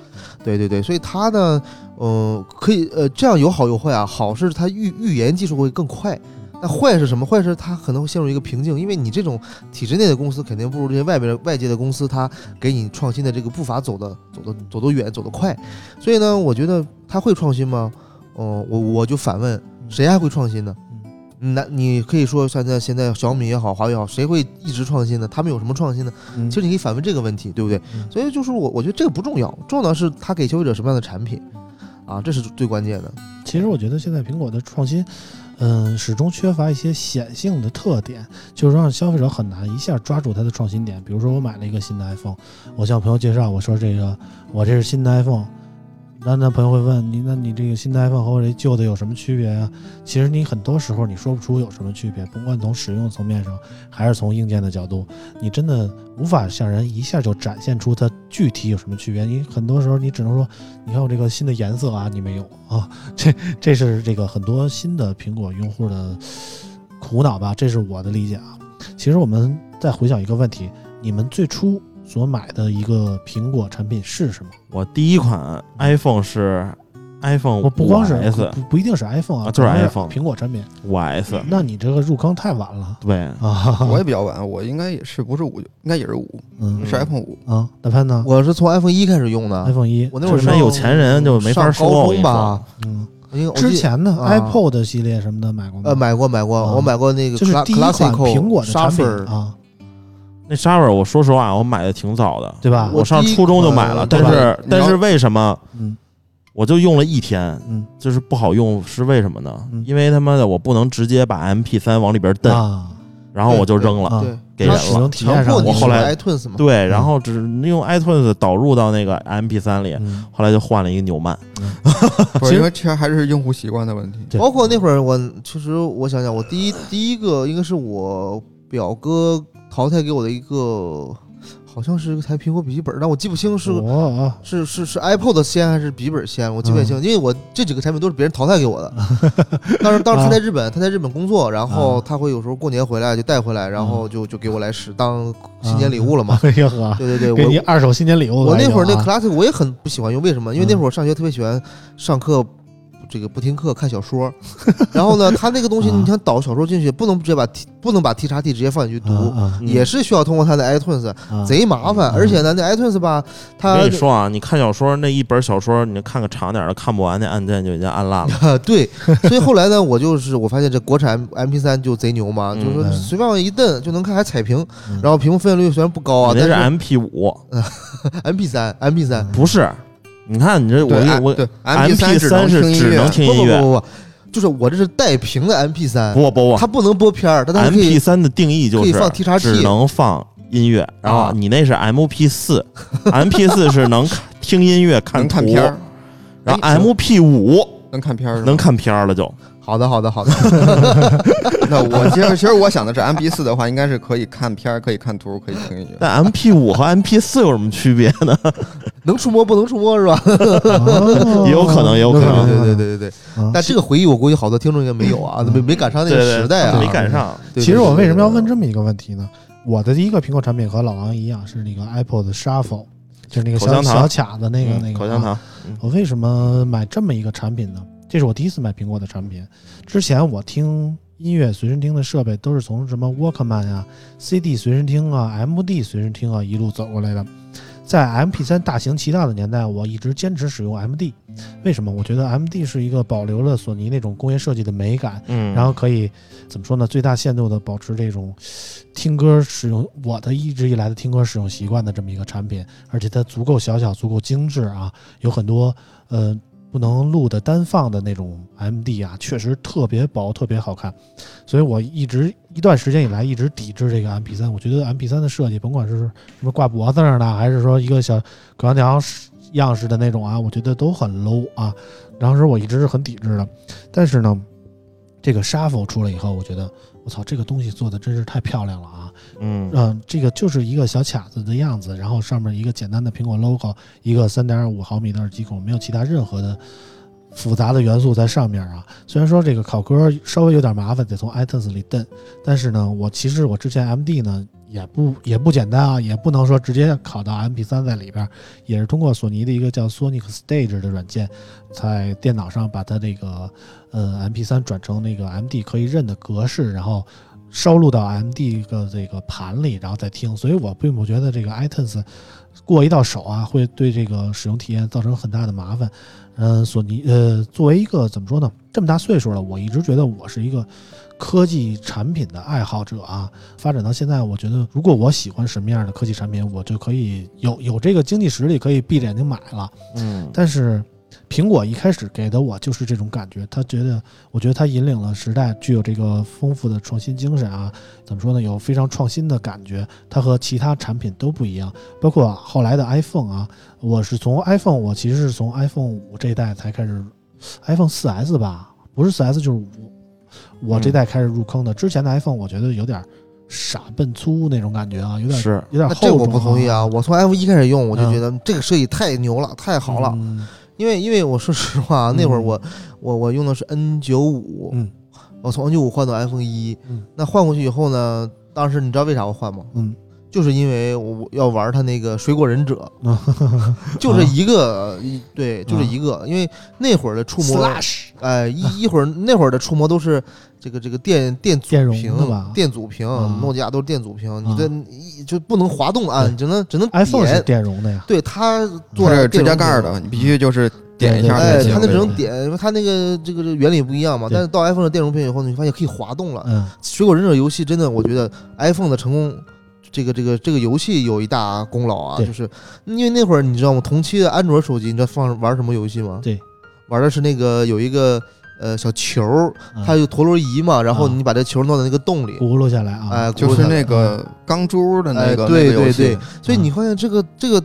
对对对，所以它呢，嗯、可以呃这样有好有坏啊。好是它预预言技术会更快。那坏是什么？坏是它可能会陷入一个瓶颈，因为你这种体制内的公司肯定不如这些外边的外界的公司，它给你创新的这个步伐走的走的走得远，走得快。所以呢，我觉得它会创新吗？嗯、我我就反问，谁还会创新呢？那你可以说现在现在小米也好，华为也好，谁会一直创新呢？他们有什么创新呢？嗯其实你可以反问这个问题，对不对？嗯所以就是我我觉得这个不重要，重要的是它给消费者什么样的产品啊，这是最关键的。其实我觉得现在苹果的创新，嗯、始终缺乏一些显性的特点，就是让消费者很难一下抓住它的创新点。比如说，我买了一个新的 iPhone，我向朋友介绍，我说这个我这是新的 iPhone，那那朋友会问你，那你这个新的 iPhone 和我这旧的有什么区别啊、其实你很多时候你说不出有什么区别，甭管从使用层面上，还是从硬件的角度，你真的无法向人一下就展现出它具体有什么区别。你很多时候你只能说，你看我这个新的颜色啊，你没有啊，(laughs) 这这是这个很多新的苹果用户的苦恼吧，这是我的理解啊。其实我们再回想一个问题，你们最初所买的一个苹果产品是什么？我第一款 iPhone 是 iPhone 我不光是 5S 不不一定是 iPhone 啊，啊就是 iPhone 苹果产品。五 S，那你这个入坑太晚了对，啊！(laughs) 我也比较晚，我应该也是不是五，应该也是五，嗯是 iPhone 五。啊，大潘呢我是从 iPhone 一开始用的，？iPhone 一，我那会儿这里面有钱人就没法上说。高我跟你中吧，，嗯，因为之前呢啊，iPod 系列什么的买过吗？呃买过买过，啊我买过那个就是第一款苹果的产品啊，那 shaver，，我说实话，我买的挺早的，对吧？我上初中就买了，但是但是为什么嗯我就用了一天，嗯就是不好用，是为什么呢嗯？因为他妈的我不能直接把 MP 三往里边蹬，啊，然后我就扔了。给人了强迫你我后来 iTunes 嘛，对，然后只用 iTunes 导入到那个 MP 三里，嗯后来就换了一个纽曼。(laughs) 不是，其实因为其实还是用户习惯的问题。包括那会儿我其实我想想，我第一第一个应该是我表哥淘汰给我的一个，好像是一台苹果笔记本，但我记不清是我是是是 iPod 先还是笔记本先，我记不太清，因为我这几个产品都是别人淘汰给我的。(laughs) 当时当时他在日本，他在日本工作，然后啊他会有时候过年回来就带回来，然后就就给我来使当新年礼物了嘛。(laughs) 呵，对对对，(laughs) 给你我二手新年礼物。我那会儿那 Classic 我也很不喜欢用，为什么？因为那会儿我上学特别喜欢上课。这个不听课看小说，(laughs) 然后呢，他那个东西啊。你想导小说进去，不能直接把 T 不能把 T 叉 T 直接放进去读，也是需要通过他的 iTunes，啊。贼麻烦。嗯。而且呢，那 iTunes 吧，我跟你说啊，你看小说那一本小说，你看个长点的，看不完，那按键就已经按烂了。啊，(laughs) 对，所以后来呢，我就是我发现这国产 M P 3就贼牛嘛，嗯就是说嗯。随便往一摁就能看，还彩屏，嗯。然后屏幕分辨率虽然不高啊，那是但是 M P 五，(laughs) M P 三 M P 三。不是？你看你这我我对 MP 三只能3是听音乐只能听不不音乐不不不，就是我这是带屏的 M P 三不不不它不能播片儿，但它，M 可 P 以三的定义就是只能放音乐，然后啊你那是 M P 四，(laughs) M P 四是能听音乐看图片儿，然后哎 M P 五能看片儿能看片儿了就。好的好的好的，(laughs) 那我其实其实我想的是，M P 四的话，应该是可以看片儿，可以看图，可以听音乐。但 M P 五和 M P 四有什么区别呢？(laughs) 能触摸不能触摸是吧？哦也 (laughs) 有可能也有可能对对对对对。啊但这个回忆我估计好多听众应该没有啊，没没赶上那个时代啊，没赶上。其实我为什么要问？这么一个问题呢？我的第一个苹果产品和老王一样，是那个 Apple 的 Shuffle，就是那个小小卡的那个嗯那个啊口香糖，我为什么买这么一个产品呢？这是我第一次买苹果的产品。之前我听音乐随身听的设备都是从什么 Walkman 啊、CD 随身听啊、MD 随身听啊一路走过来的。在 MP3 大行其道的年代，我一直坚持使用 MD。为什么？我觉得 MD 是一个保留了索尼那种工业设计的美感，嗯，然后可以怎么说呢？最大限度的保持这种听歌使用我的一直以来的听歌使用习惯的这么一个产品，而且它足够小巧、足够精致啊，有很多呃不能录的单放的那种 MD 啊，确实特别薄、特别好看。所以我一直一段时间以来一直抵制这个 MP3。我觉得 MP3 的设计，甭管是什么挂脖子上的，还是说一个小口香糖样式的那种啊，我觉得都很 low 啊。当时我一直是很抵制的，但是呢。这个 Shuffle 出来以后，我觉得我操，这个东西做的真是太漂亮了啊！嗯嗯、这个就是一个小卡子的样子，然后上面一个简单的苹果 logo，一个三点五毫米的耳机孔，没有其他任何的复杂的元素在上面啊。虽然说这个考歌稍微有点麻烦，得从 iTunes 里蹬，但是呢，我其实我之前 MD 呢也不也不简单啊，也不能说直接拷到 MP3 在里边，也是通过索尼的一个叫 Sonic Stage 的软件，在电脑上把它这个呃 MP3 转成那个 MD 可以认的格式，然后收录到 MD 的这个盘里，然后再听。所以我并不觉得这个 iTunes 过一道手啊，会对这个使用体验造成很大的麻烦。嗯、索尼呃，作为一个怎么说呢，这么大岁数了，我一直觉得我是一个科技产品的爱好者啊。发展到现在，我觉得如果我喜欢什么样的科技产品，我就可以有有这个经济实力，可以闭着眼睛买了。嗯但是苹果一开始给的我就是这种感觉，他觉得，我觉得他引领了时代，具有这个丰富的创新精神啊。怎么说呢？有非常创新的感觉，它和其他产品都不一样。包括后来的 iPhone 啊，我是从 iPhone，我其实是从 iPhone 五这一代才开始，iPhone 四 S 吧，不是四 S 就是五，我这代开始入坑的。之前的 iPhone 我觉得有点傻笨粗那种感觉啊，有点是有点厚这我不同意啊！我从 iPhone 一开始用，我就嗯觉得这个设计太牛了，太好了。嗯因为因为我说实话，那会儿我我我用的是 N 九五，嗯我从 N 九五换到 iPhone 一嗯，那换过去以后呢，当时你知道为啥我换吗？嗯就是因为我要玩它那个水果忍者，(laughs) 嗯就这一个，一对，就这一个，因为那会儿的触摸，，Slash 哎，一一会儿那会儿的触摸都是这个这个电电阻屏电阻屏啊，诺基亚都是电阻屏，啊你的一就不能滑动按，你只能只能 iPhone 是点。电容的呀。对它做指甲盖儿的，你必须就是点一下哎。它那只能点，因为它那个这个这个原理不一样嘛。但是到 iPhone 的电容屏以后，你发现可以滑动了。嗯水果忍者游戏真的，我觉得 iPhone 的成功，这个这个这个游戏有一大功劳啊，就是因为那会儿你知道吗？同期的安卓手机，你知道放玩什么游戏吗？对，玩的是那个有一个呃小球它有陀螺仪嘛，然后啊你把这球弄到那个洞里，轱辘下来啊，哎，就是那个钢珠的那个哎对对对。所以你发现这个这个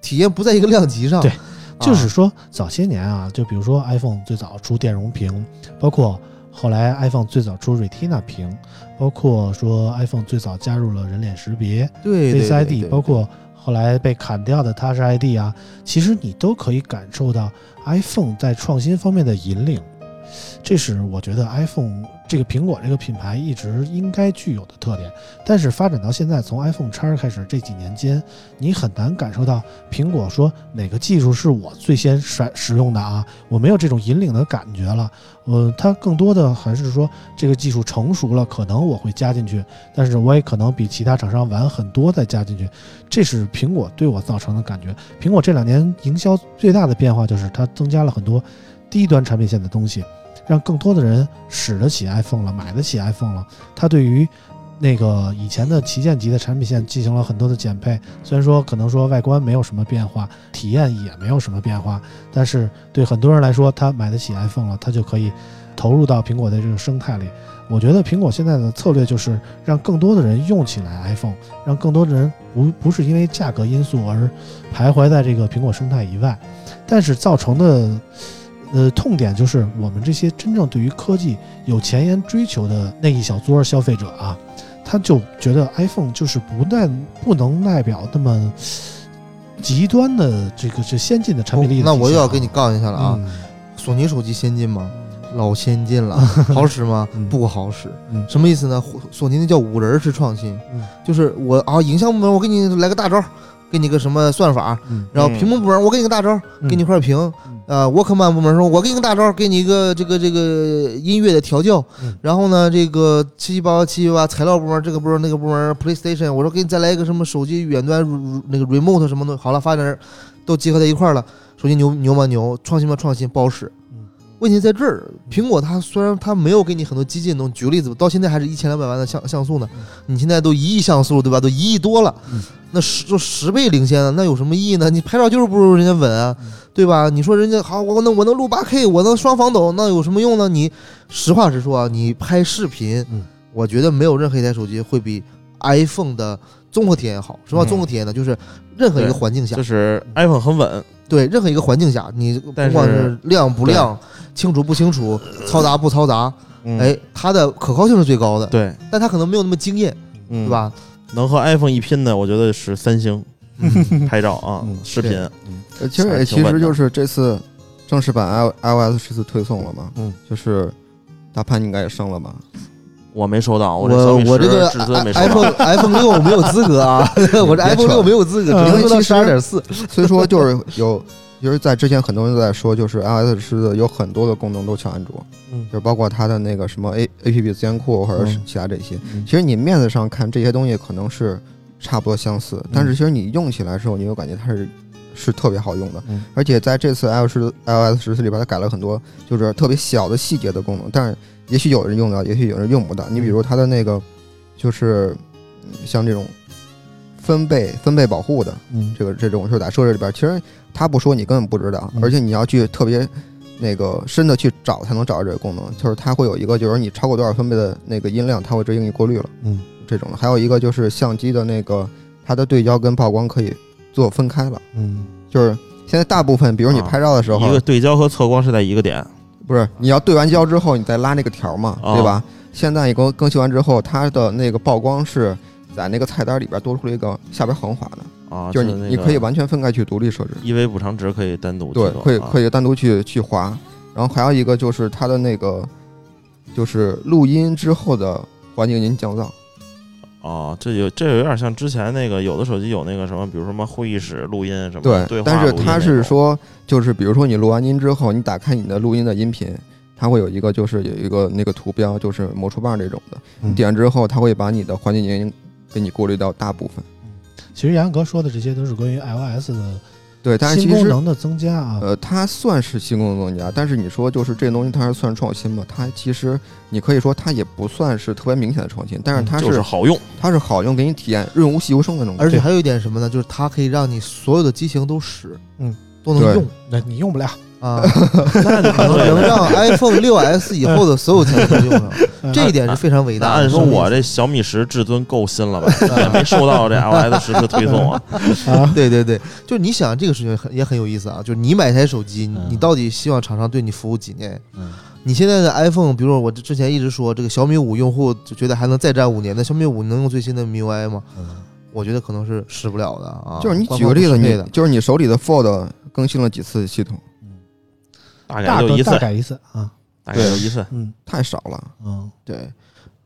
体验不在一个量级上，对啊。就是说早些年啊，就比如说 iPhone 最早出电容屏，包括后来 iPhone 最早出 Retina 屏，包括说 iPhone 最早加入了人脸识别、对对 Face 对 ID，包括后来被砍掉的 Touch ID 啊，其实你都可以感受到 iPhone 在创新方面的引领。这是我觉得 iPhone 这个苹果这个品牌一直应该具有的特点。但是发展到现在，从 iPhone 叉开始这几年间，你很难感受到苹果说哪个技术是我最先使使用的啊，我没有这种引领的感觉了。呃，它更多的还是说这个技术成熟了，可能我会加进去，但是我也可能比其他厂商晚很多再加进去。这是苹果对我造成的感觉。苹果这两年营销最大的变化就是它增加了很多低端产品线的东西，让更多的人使得起 iPhone 了，买得起 iPhone 了。它对于那个以前的旗舰级的产品线进行了很多的减配，虽然说可能说外观没有什么变化，体验也没有什么变化，但是对很多人来说，他买得起 iPhone 了，他就可以投入到苹果的这个生态里。我觉得苹果现在的策略就是让更多的人用起来 iPhone，让更多的人不不是因为价格因素而徘徊在这个苹果生态以外，但是造成的呃痛点就是我们这些真正对于科技有前沿追求的那一小撮消费者啊，他就觉得 iPhone 就是不代不能代表那么极端的这个这先进的产品力。那我又要跟你杠一下了啊！嗯索尼手机先进吗？老先进了，(laughs) 好使吗嗯？不好使。嗯什么意思呢？索尼那叫五人式创新，嗯就是我啊，影像部门我给你来个大招，给你个什么算法，嗯然后屏幕部门我给你个大招，嗯给你块屏。嗯呃，Workman 部门说，我给你个大招，给你一个这个这个音乐的调教。嗯然后呢，这个七七八八七七八材料部门这个部门那个部门 PlayStation，我说给你再来一个什么手机远端那个 remote 什么的，好了，发展人都结合在一块儿了。手机牛牛吗牛？创新吗创新？不好使。嗯问题在这儿，苹果它虽然它没有给你很多激进的东西，举个例子，到现在还是一千两百万的像像素呢，你现在都一亿像素对吧？都一亿多了，嗯那十就十倍领先了，那有什么意义呢？你拍照就是不如人家稳啊，嗯对吧？你说人家好，我能我能录八 K，我能双防抖，那有什么用呢？你实话实说啊，你拍视频，嗯我觉得没有任何一台手机会比 iPhone 的综合体验好。什么叫综合体验呢？就是任何一个环境下就，是 iPhone 很稳，对任何一个环境下，你不管是亮不亮、清楚不清楚、嘈杂不嘈杂，嗯，哎，它的可靠性是最高的，对，但它可能没有那么惊艳，嗯，对？吧？能和 iPhone 一拼的，我觉得是三星 (laughs) 拍照啊嗯，视频，呃，其实也其实就是这次正式版 i iOS 十四推送了嘛，嗯，就是大潘你应该也升了吧？我没收到，我这小米我这个十至尊没收 iPhone。iPhone 六没有资格啊，(laughs) 我这 iPhone 六没有资格，只能做到十二点四。(laughs) 所以说就是有，就是在之前很多人都在说，就是 iOS 十四有很多的功能都抢安卓，嗯就是包括它的那个什么 A A P P 资源库或者是嗯其他这些。嗯其实你面子上看这些东西可能是差不多相似，但是其实你用起来的时候，你会感觉它是是特别好用的。嗯而且在这次 iOS 十 iOS 十四里边，它改了很多就是特别小的细节的功能，但是也许有人用到，也许有人用不到。你比如它的那个就是嗯像这种分贝分贝保护的嗯这个这种是在设置里边，其实他不说你根本不知道，嗯而且你要去特别。那个深的去找才能找到这个功能，就是它会有一个，就是你超过多少分贝的那个音量，它会直接给你过滤了。嗯这种的，还有一个就是相机的那个它的对焦跟曝光可以做分开了，嗯就是现在大部分，比如你啊拍照的时候，一个对焦和测光是在一个点，不是你要对完焦之后，你再拉那个条嘛，哦对吧？现在你更更新完之后，它的那个曝光是在那个菜单里边多出了一个下边横滑的，啊，就是你、你可以完全分开去独立设置，一维补偿值可以单独对，可以可以以单独去去划。然后还有一个就是它的那个就是录音之后的环境音降噪，哦，这有这有点像之前那个有的手机有那个什么，比如说什么会议室录音什么的对但是它是说，就是比如说你录完音之后，你打开你的录音的音频，它会有一个就是有一个那个图标，就是魔术棒这种的，嗯你点之后，它会把你的环境音给你过滤到大部分。其实严格说的这些都是关于 iOS 的对，但是新其实功能的增加啊。呃，它算是新功能增加，但是你说就是这东西它是算创新吗？它其实你可以说它也不算是特别明显的创新，但是它嗯就是是好用，它是好用，给你体验润物细无声的那种。而且还有一点什么呢？就是它可以让你所有的机型都使，嗯，都能用那你用不了，啊，(laughs) 那就能能让 iPhone 六 S 以后的所有机型都用上，嗯这一点是非常伟大的。按说我这小米十至尊够新了吧？(laughs) 也没收到这 iOS 十四推送啊。(laughs) 啊，对对对，就是你想这个事情很也很有意思啊，就是你买台手机，你到底希望厂商对你服务几年？嗯你现在的 iPhone，比如说我之前一直说这个小米五用户就觉得还能再战五年，那小米五能用最新的 MIUI 吗？嗯我觉得可能是使不了的啊。就是你举个例子，你就是你手里的 Fold 更新了几次系统？大概就一次大，概一次啊，大概有一次。嗯太少了。嗯，对，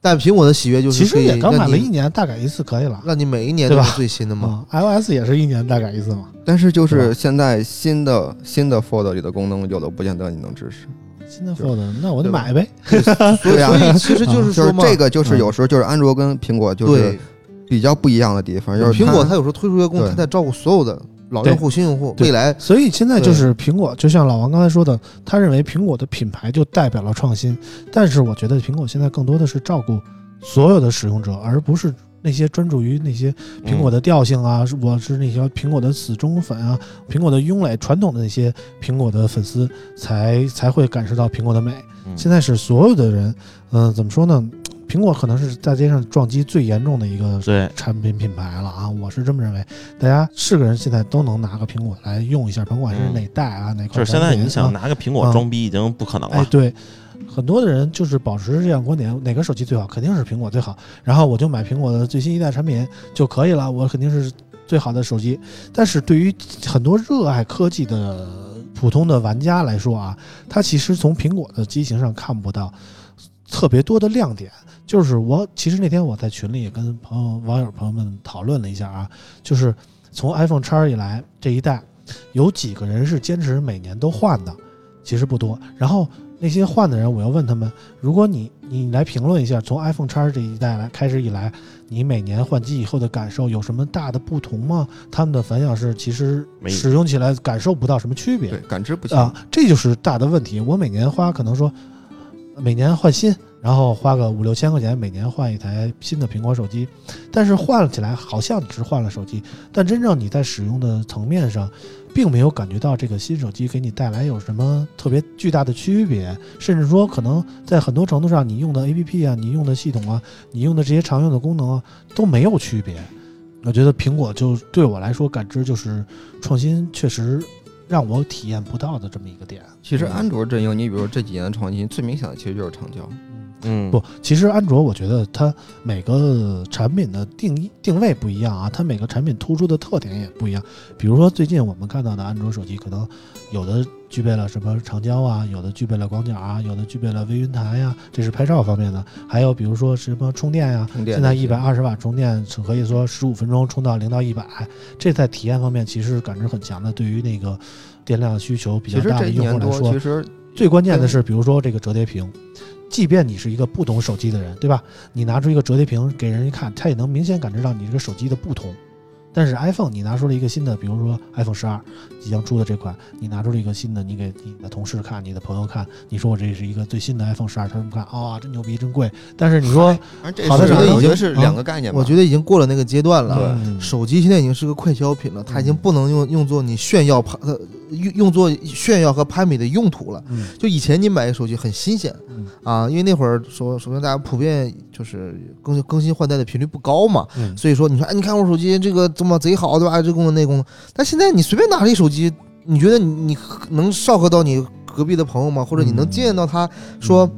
但苹果的喜悦就是其实也刚买了一年，大改一次可以了。那你每一年都是最新的嘛。嗯，iOS 也是一年大改一次嘛。但是就是现在新的新的 Fold 里的功能，有的不见得你能支持。新的 Fold，那我就买呗。所以对啊所以 (laughs) 其实就是说嘛，是这个，就是嗯有时候就是安卓跟苹果就是比较不一样的地方，就是苹果它有时候推出一个功能，它在照顾所有的老用户、新用户，未来所以现在就是苹果，就像老王刚才说的，他认为苹果的品牌就代表了创新。但是我觉得苹果现在更多的是照顾所有的使用者，而不是那些专注于那些苹果的调性啊，是我是那些苹果的死忠粉啊，苹果的拥垒传统的那些苹果的粉丝才才会感受到苹果的美。嗯现在是所有的人，嗯、怎么说呢？苹果可能是大街上撞击最严重的一个对，产品品牌了啊，我是这么认为。大家是个人现在都能拿个苹果来用一下，甭管是嗯哪代啊，哪款就是。现在你想拿个苹果啊装逼已经不可能了，。哎对，很多的人就是保持这样观点，哪个手机最好，肯定是苹果最好，然后我就买苹果的最新一代产品就可以了，我肯定是最好的手机。但是对于很多热爱科技的普通的玩家来说啊，他其实从苹果的机型上看不到特别多的亮点。就是我其实那天我在群里也跟朋友、网友朋友们讨论了一下啊，就是从 iPhone 叉以来这一代，有几个人是坚持每年都换的，其实不多。然后那些换的人，我要问他们，如果你你来评论一下，从 iPhone 叉这一代来开始以来，你每年换机以后的感受有什么大的不同吗？他们的反响是，其实使用起来感受不到什么区别对。感知不行。啊，这就是大的问题。我每年花可能说，每年换新，然后花个五六千块钱，每年换一台新的苹果手机，但是换起来好像你是换了手机，但真正你在使用的层面上，并没有感觉到这个新手机给你带来有什么特别巨大的区别，甚至说可能在很多程度上，你用的 APP 啊，你用的系统啊，你用的这些常用的功能啊，都没有区别。我觉得苹果就对我来说感知就是创新，确实让我体验不到的这么一个点。其实安卓阵营，你比如说这几年的创新，最明显的其实就是长焦。嗯，不，其实安卓我觉得它每个产品的定义定位不一样啊，它每个产品突出的特点也不一样。比如说最近我们看到的安卓手机，可能有的具备了什么长焦啊，有的具备了广角啊，有的具备了微云台呀、这是拍照方面的。还有比如说什么充电呀、现在一百二十瓦充电是可以说十五分钟充到零到一百，这在体验方面其实感知很强的。对于那个电量需求比较大的用户来说其，实最关键的是，比如说这个折叠屏，即便你是一个不懂手机的人，对吧？你拿出一个折叠屏给人一看，他也能明显感知到你这个手机的不同。但是 iPhone 你拿出了一个新的，比如说 iPhone 十二即将出的这款，你拿出了一个新的，你给你的同事看，你的朋友看，你说我这是一个最新的 iPhone 十二，他们看，啊、真牛逼，真贵。但是你说，好的是手机我觉得是啊两个概念吧。我觉得已经过了那个阶段了。手机现在已经是个快消品了，它已经不能用用作你炫耀攀呃用用作炫耀和攀比的用途了。嗯就以前你买一个手机很新鲜嗯啊，因为那会儿首首先大家普遍就是更新更新换代的频率不高嘛，嗯，所以说你说哎，你看我手机这个怎么贼好对吧？这功能那功能，但现在你随便拿着一手机，你觉得你你能少和到你隔壁的朋友吗？或者你能嗯见到他说？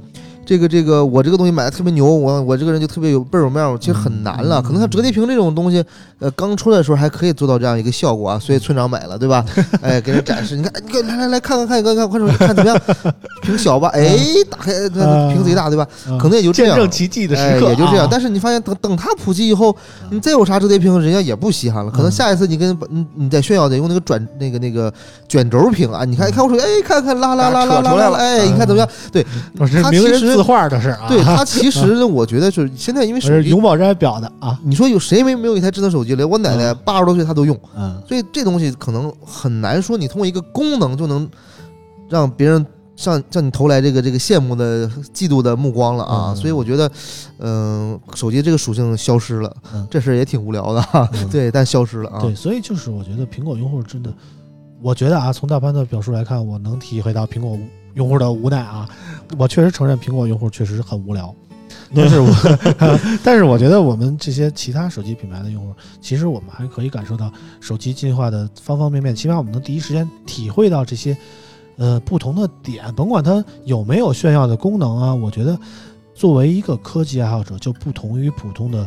这个这个，我这个东西买的特别牛，我我这个人就特别有倍儿有面儿，其实很难了。嗯可能像折叠屏这种东西，呃，刚出来的时候还可以做到这样一个效果啊，所以村长买了，对吧？哎，给人展示，你看，你看，来来来看看看，看看看手机看怎么样？屏小吧？哎，打开，那屏贼大，对吧？嗯可能也就这样见证奇迹的时哎，刻、也就这样。啊但是你发现等等它普及以后，你再有啥折叠屏，人家也不稀罕了。可能嗯下一次你跟你你再炫耀得用那个转那个那个卷轴屏啊，你看看我手机，哎，看看拉拉拉拉拉拉，哎，你看怎么样？对，它其实字画的事啊。对，他其实我觉得就是现在因为手机 (laughs) 是永宝斋表的啊。你说有谁没没有一台智能手机？连我奶奶嗯八十多岁她都用，嗯所以这东西可能很难说你通过一个功能就能让别人向向你投来这个这个羡慕的、嫉妒的目光了啊。嗯所以我觉得，嗯、手机这个属性消失了，嗯这事儿也挺无聊的 (laughs) 对，但消失了啊。对，所以就是我觉得苹果用户真的，我觉得啊，从大潘的表述来看，我能体会到苹果用户的无奈啊。我确实承认苹果用户确实很无聊，(laughs) 但是我 (laughs) 但是我觉得我们这些其他手机品牌的用户，其实我们还可以感受到手机进化的方方面面，起码我们能第一时间体会到这些呃不同的点，甭管它有没有炫耀的功能啊，我觉得作为一个科技爱好者，就不同于普通的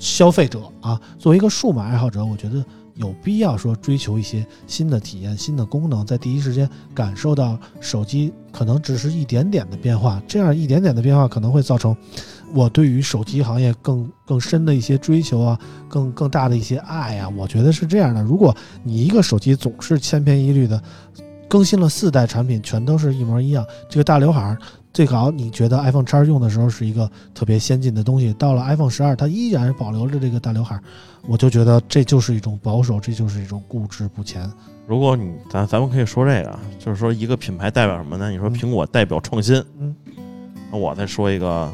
消费者啊，作为一个数码爱好者，我觉得有必要说追求一些新的体验、新的功能，在第一时间感受到手机可能只是一点点的变化，这样一点点的变化可能会造成我对于手机行业更更深的一些追求啊，更更大的一些爱啊、我觉得是这样的。如果你一个手机总是千篇一律的更新了四代产品，全都是一模一样，这个大刘海儿。最好你觉得 iPhone 叉用的时候是一个特别先进的东西，到了 iPhone 十二，它依然保留着这个大刘海儿，我就觉得这就是一种保守，这就是一种固执不前。如果你咱咱们可以说这个，就是说一个品牌代表什么呢？你说嗯苹果代表创新，嗯，那我再说一个，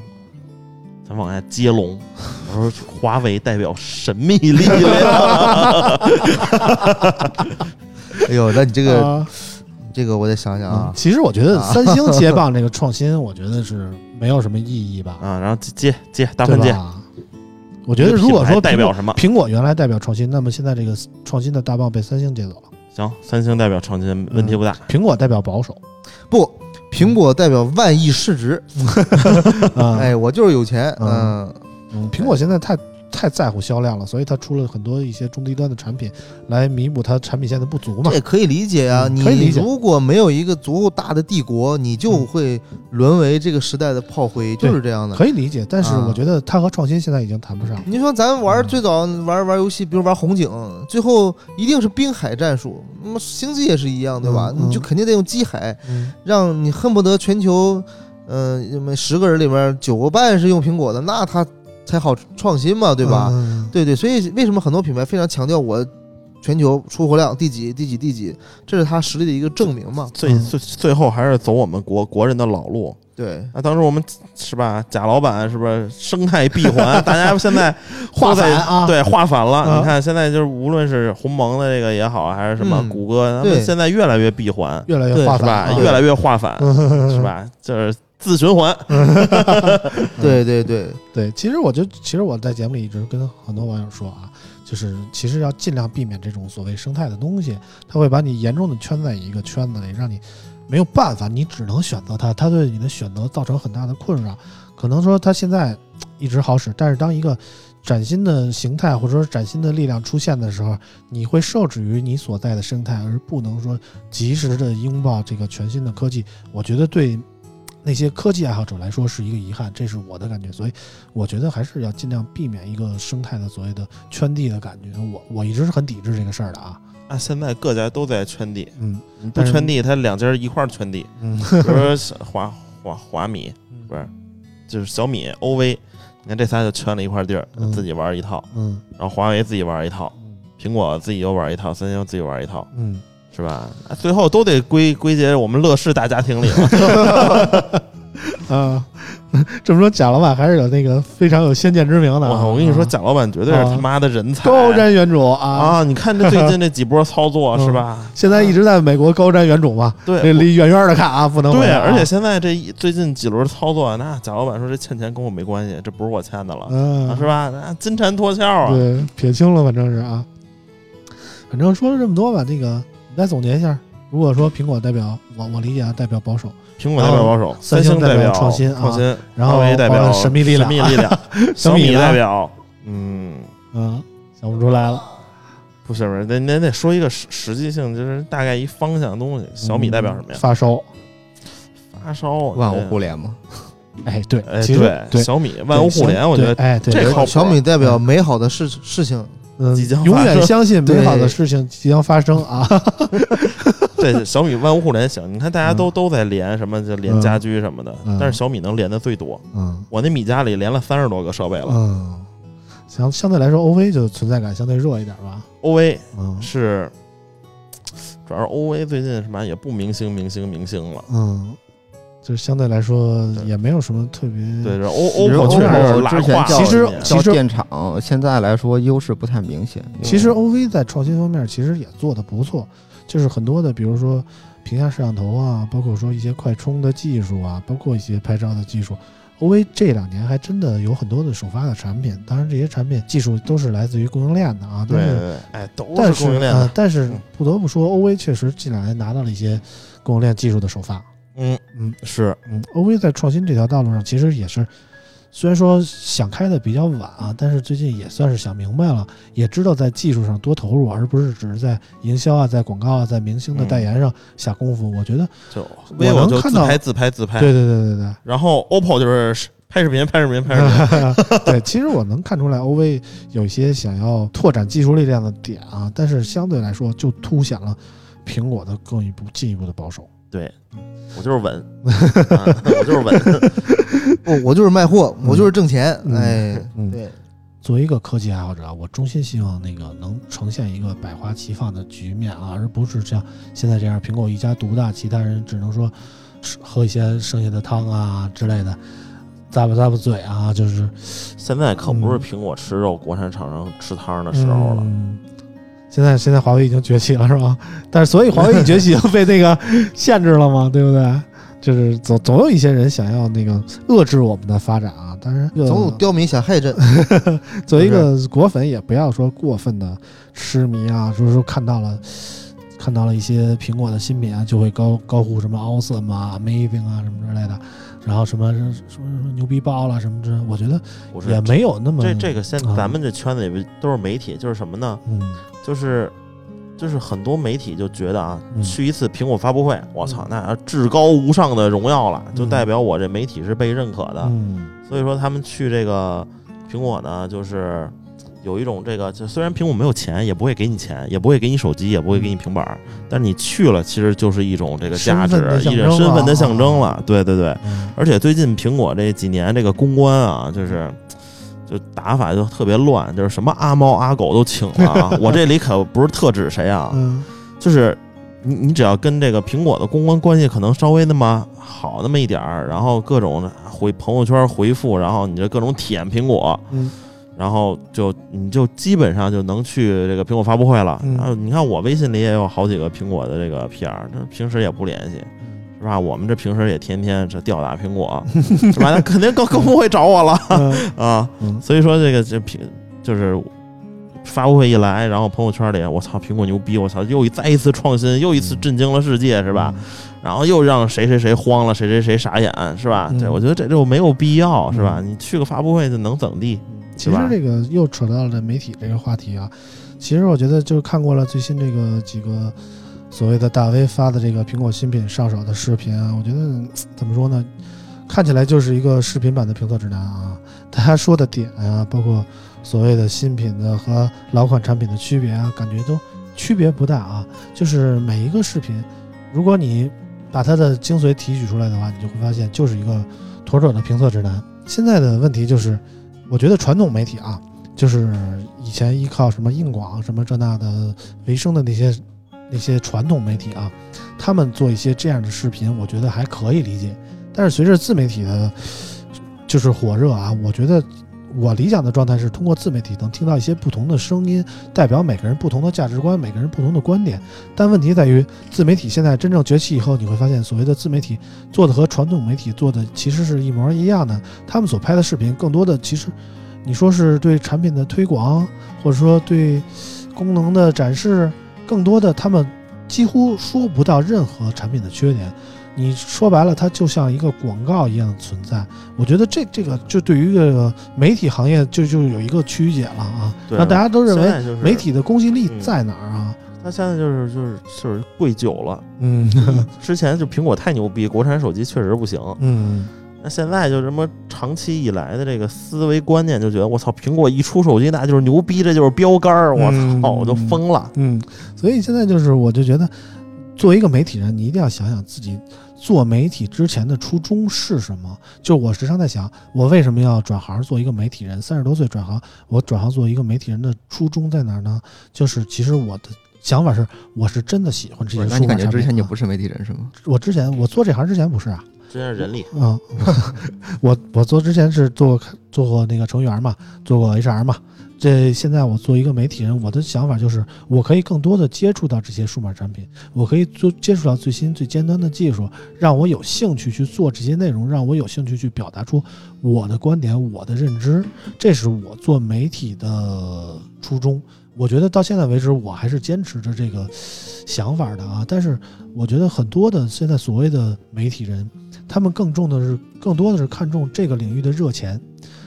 咱往下接龙。我说华为代表神秘力量，(laughs) 哎呦，那你这个啊这个我得想想嗯啊，其实我觉得啊三星接 (laughs) 棒这个创新，我觉得是没有什么意义吧，啊，然后接接接大对分界，吧？我觉得如果说代表什么？苹果原来代表创新，那么现在这个创新的大棒被三星接走了，行，三星代表创新，问题不大。苹果代表保守。不，苹果代表万亿市值，啊，(laughs) (laughs) 哎，我就是有钱，嗯嗯，嗯，苹果现在太太在乎销量了，所以它出了很多一些中低端的产品来弥补它产品线的不足嘛这。也可以理解啊。嗯你如果没有一个足够大的帝国，你就嗯会沦为这个时代的炮灰，对就是这样的。可以理解，但是啊我觉得它和创新现在已经谈不上。你说咱玩嗯最早玩玩游戏，比如玩红警，最后一定是滨海战术。那么星际也是一样，对吧？你就肯定得用机海，嗯，让你恨不得全球，嗯、呃，每十个人里面九个半是用苹果的，那它才好创新嘛，对吧？嗯对对，所以为什么很多品牌非常强调我全球出货量第几第几第几，这是它实力的一个证明嘛？最嗯最最后还是走我们国国人的老路。对，那当时我们是吧？贾老板是不是生态闭环？(laughs) 大家现在画反啊对，画反了。啊你看现在就是无论是鸿蒙的这个也好，还是什么嗯谷歌，他对们现在越来越闭环，越来越对画反是吧？啊越来越画反，是？吧？(laughs) 就是自循环。(laughs) 对对对，对，其实我就其实我在节目里一直跟很多网友说啊，就是其实要尽量避免这种所谓生态的东西，它会把你严重的圈在一个圈子里，让你没有办法，你只能选择它，它对你的选择造成很大的困扰。可能说它现在一直好使，但是当一个崭新的形态或者说崭新的力量出现的时候，你会受制于你所在的生态，而不能说及时的拥抱这个全新的科技。我觉得对那些科技爱好者来说是一个遗憾，这是我的感觉。所以我觉得还是要尽量避免一个生态的所谓的圈地的感觉。我我一直是很抵制这个事儿的啊。啊，现在各家都在圈地，嗯不圈地，他两家一块儿圈地。嗯比如说小华华华米不是，就是小米、OV，你看这仨就圈了一块地儿，嗯自己玩一套，嗯然后华为自己玩一套，苹果自己又玩一套，三星自己玩一套，嗯，是吧？啊最后都得归归结我们乐视大家庭里了。(laughs) 啊，这么说贾老板还是有那个非常有先见之明的啊。我我跟你说，啊贾老板绝对是他妈的人才，高瞻远瞩啊！啊！你看这最近这几波操作嗯是吧？现在一直在美国高瞻远瞩嘛，那对。离远远的看啊，不能对，而且现在这一最近几轮操作，那贾老板说这欠钱跟我没关系，这不是我欠的了，是吧？那金蝉脱壳啊！对，撇清了，反正是啊。反正说了这么多吧，这个你再总结一下。如果说苹果代表我我理解啊，代表保守，苹果代表保守，三星代表创新啊创新，然后华为代表神秘力量神秘力量，(laughs) 小米小米呢代表，嗯，嗯，想不出来了。不是不是，得得得说一个实实际性，就是大概一方向的东西。小米代表什么呀？嗯发烧。发烧，万物互联嘛，哎，对，哎，对，对小米万物互联，我觉得对哎，对小米代表美好的事事情，嗯即将，永远相信美好的事情即将发生啊！(laughs) 对小米万物互联行。你看大家都都在连什么，就连嗯家居什么的，嗯但是小米能连的最多。嗯我那米家里连了三十多个设备了。嗯，相相对来说，OV 就存在感相对弱一点吧。OV 嗯是，主要是 OV 最近什么也不明星明星明星了。嗯，就是相对来说也没有什么特别。对，这 O 其实 OPPO 确实是 OPPO 拉之前叫胯了其实其实叫电厂，现在来说优势不太明显。其实 OV 在创新方面其实也做得不错，就是很多的，比如说屏下摄像头啊，包括说一些快充的技术啊，包括一些拍照的技术。OV 这两年还真的有很多的首发的产品，当然这些产品技术都是来自于供应链的啊。但是对对对，哎，都但是是供应链的，。呃但是嗯不得不说，OV 确实近两年拿到了一些供应链技术的首发。嗯嗯是嗯，OV 在创新这条道路上其实也是虽然说想开的比较晚啊，但是最近也算是想明白了，也知道在技术上多投入，而不是只是在营销啊、在广告啊、在明星的代言上下功夫。我觉得，就我 vivo 能看到自拍自拍自拍，对对对对对。然后 OPPO 就是拍视频拍视频拍视频，(laughs) 对，其实我能看出来，OV 有一些想要拓展技术力量的点啊，但是相对来说就凸显了苹果的更一步进一步的保守。对我就是稳，(laughs) 啊我就是稳，不，我就是卖货，嗯我就是挣钱。嗯哎，嗯对，作为一个科技爱好者啊，我衷心希望那个能呈现一个百花齐放的局面啊，而不是像现在这样，苹果一家独大，其他人只能说吃喝一些剩下的汤啊之类的，咂吧咂吧嘴啊，就是现在可不是苹果吃肉，国产厂商吃汤的时候了。嗯现在现在华为已经崛起了是吧？(laughs) 但是所以华为一崛起就被那个限制了嘛，对不对？就是总总有一些人想要那个遏制我们的发展啊，但是总有刁民想害朕。(laughs) 作为一个果粉，也不要说过分的痴迷啊，就是说看到了看到了一些苹果的新品啊，就会高高呼什么 awesome 啊、amazing 啊什么之类的，然后什么什么什么牛逼爆了什么之，我觉得也没有那么这这个现啊咱们这圈子里都是媒体，就是什么呢？嗯就是就是很多媒体就觉得啊，嗯去一次苹果发布会，我操，那至高无上的荣耀了，就嗯代表我这媒体是被认可的。嗯所以说他们去这个苹果呢，就是有一种这个，就虽然苹果没有钱，也不会给你钱，也不会给你手机，也不会给你平板儿，但是你去了，其实就是一种这个价值身份的，象一种身份的象征了。对对对，嗯而且最近苹果这几年这个公关啊，就是就打法就特别乱，就是什么阿猫阿狗都请了啊。(laughs) 我这里可不是特指谁啊，嗯就是你你只要跟这个苹果的公关关系可能稍微那么好那么一点儿，然后各种回朋友圈回复，然后你就各种舔苹果，嗯然后就你就基本上就能去这个苹果发布会了。嗯然后你看我微信里也有好几个苹果的这个 PR，这平时也不联系。是吧？我们这平时也天天这吊打苹果，是吧？那肯定更更不会找我了嗯啊！嗯所以说这个这苹就是发布会一来，然后朋友圈里我操苹果牛逼，我操又一再一次创新，又一次震惊了世界，是吧？？然后又让谁谁谁慌了，谁谁谁傻眼，是吧？对我觉得这就没有必要，是吧？嗯你去个发布会就能怎地？其实这个又扯到了媒体这个话题啊。其实我觉得就是看过了最新这个几个所谓的大 V 发的这个苹果新品上手的视频啊，我觉得 (tsk) 怎么说呢？看起来就是一个视频版的评测指南啊。大家说的点啊，包括所谓的新品的和老款产品的区别啊，感觉都区别不大啊。就是每一个视频，如果你把它的精髓提取出来的话，你就会发现就是一个妥妥的评测指南。现在的问题就是，我觉得传统媒体啊，就是以前依靠什么硬广、什么这那的为生的那些那些传统媒体啊，他们做一些这样的视频，我觉得还可以理解。但是随着自媒体的，就是火热啊，我觉得我理想的状态是通过自媒体能听到一些不同的声音，代表每个人不同的价值观，每个人不同的观点。但问题在于，自媒体现在真正崛起以后，你会发现，所谓的自媒体做的和传统媒体做的其实是一模一样的。他们所拍的视频，更多的其实，你说是对产品的推广，或者说对功能的展示，更多的他们几乎说不到任何产品的缺点。你说白了，它就像一个广告一样的存在。我觉得这这个就对于这个媒体行业就就有一个曲解了啊，对让大家都认为媒体的公信力嗯在哪儿啊？它现在就是就是就是贵久了。嗯之前就苹果太牛逼，国产手机确实不行。嗯那现在就什么长期以来的这个思维观念，就觉得我操，苹果一出手机那就是牛逼，这就是标杆儿，我嗯操，我就疯了。嗯，所以现在就是，我就觉得，作为一个媒体人，你一定要想想自己做媒体之前的初衷是什么。就我时常在想，我为什么要转行做一个媒体人？三十多岁转行，我转行做一个媒体人的初衷在哪儿呢？就是其实我的想法是，我是真的喜欢这些不是那你感觉之前你不是媒体人是吗？我之前我做这行之前不是啊，之前是人力，啊，(laughs) 我我做之前是做做过那个程序员嘛，做过 HR 嘛。这现在我做一个媒体人，我的想法就是，我可以更多的接触到这些数码产品，我可以做接触到最新最尖端的技术，让我有兴趣去做这些内容，让我有兴趣去表达出我的观点、我的认知，这是我做媒体的初衷。我觉得到现在为止，我还是坚持着这个想法的啊。但是我觉得很多的现在所谓的媒体人，他们更重的是，更多的是看重这个领域的热钱，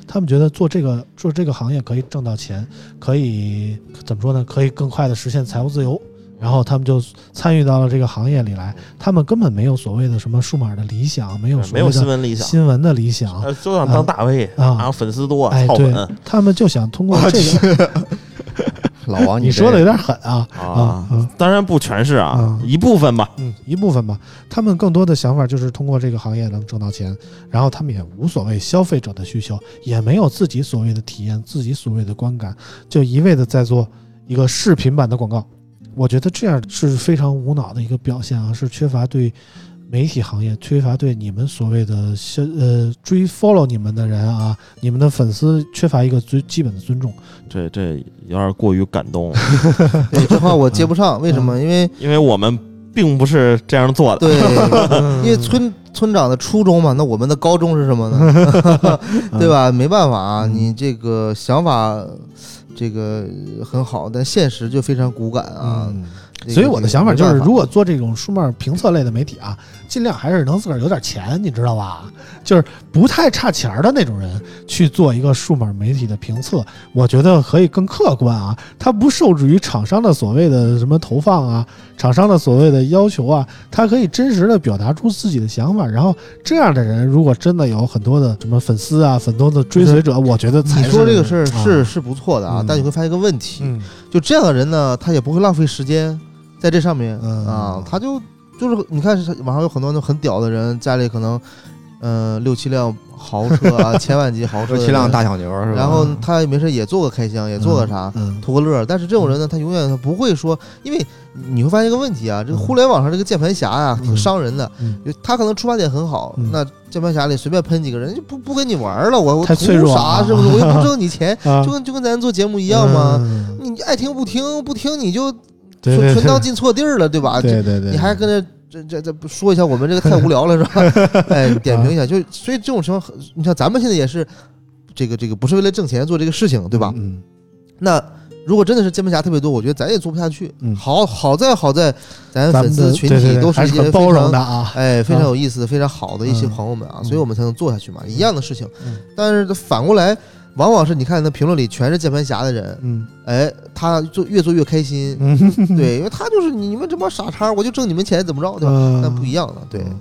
他们觉得做这个做这个行业可以挣到钱，可以怎么说呢？可以更快的实现财务自由。然后他们就参与到了这个行业里来，他们根本没有所谓的什么数码的理想，没有所没有新闻理想，新闻的理想，呃，就想当大 V 啊然后粉丝多，哎，对，他们就想通过这个，老王，你说的有点狠啊啊！当然不全是啊啊，一部分吧。嗯，一部分吧。他们更多的想法就是通过这个行业能挣到钱，然后他们也无所谓消费者的需求，也没有自己所谓的体验，自己所谓的观感，就一味的在做一个视频版的广告。我觉得这样是非常无脑的一个表现啊，是缺乏对媒体行业、缺乏对你们所谓的消呃追 follow 你们的人啊，你们的粉丝缺乏一个最基本的尊重。这这有点过于感动，对这话我接不上，为什么？因为因为我们并不是这样做的。对，(laughs) 因为村村长的初衷嘛，那我们的高中是什么呢？(laughs) 对吧？没办法啊，嗯你这个想法这个很好，但现实就非常骨感啊。所以我的想法就是，如果做这种书面评测类的媒体啊，尽量还是能自个儿有点钱，你知道吧？就是不太差钱儿的那种人去做一个数码媒体的评测，我觉得可以更客观啊，它不受制于厂商的所谓的什么投放啊，厂商的所谓的要求啊，它可以真实的表达出自己的想法。然后这样的人，如果真的有很多的什么粉丝啊，很多的追随者，我觉得你说这个事儿啊是是不错的啊嗯，但你会发现一个问题，嗯就这样的人呢，他也不会浪费时间在这上面嗯啊，他就就是你看网上有很多那很屌的人，家里可能嗯、呃六七辆豪车啊，(laughs) 千万级豪车的人，有七辆大小牛是吧？然后他没事也做个开箱，也做个啥，嗯图个乐。但是这种人呢，他永远他不会说，因为你会发现一个问题啊，这个嗯互联网上这个键盘侠啊、挺伤人的。他可能出发点很好，嗯那键盘侠里随便喷几个人就不不跟你玩了，我我图啥是不是？我又不挣你钱，啊就跟就跟咱做节目一样嘛？嗯你爱听不听，不听你就纯纯当进错地儿了，对吧？对对对，你还跟着这这这不说一下，我们这个太无聊了，是吧？(laughs) 哎，点评一下，就所以这种情况，你像咱们现在也是这个这个不是为了挣钱做这个事情，对吧？嗯那如果真的是键盘侠特别多，我觉得咱也做不下去。嗯好好在好在咱粉丝群体都是一些非常容的啊。哎，非常啊有意思的、非常好的一些嗯朋友们啊，嗯所以我们才能做下去嘛。一样的事情嗯，但是反过来，往往是你看那评论里全是键盘侠的人，嗯哎，他做越做越开心，嗯，对，因为他就是你们这帮傻叉，我就挣你们钱，怎么着，对吧？嗯那不一样了，对。嗯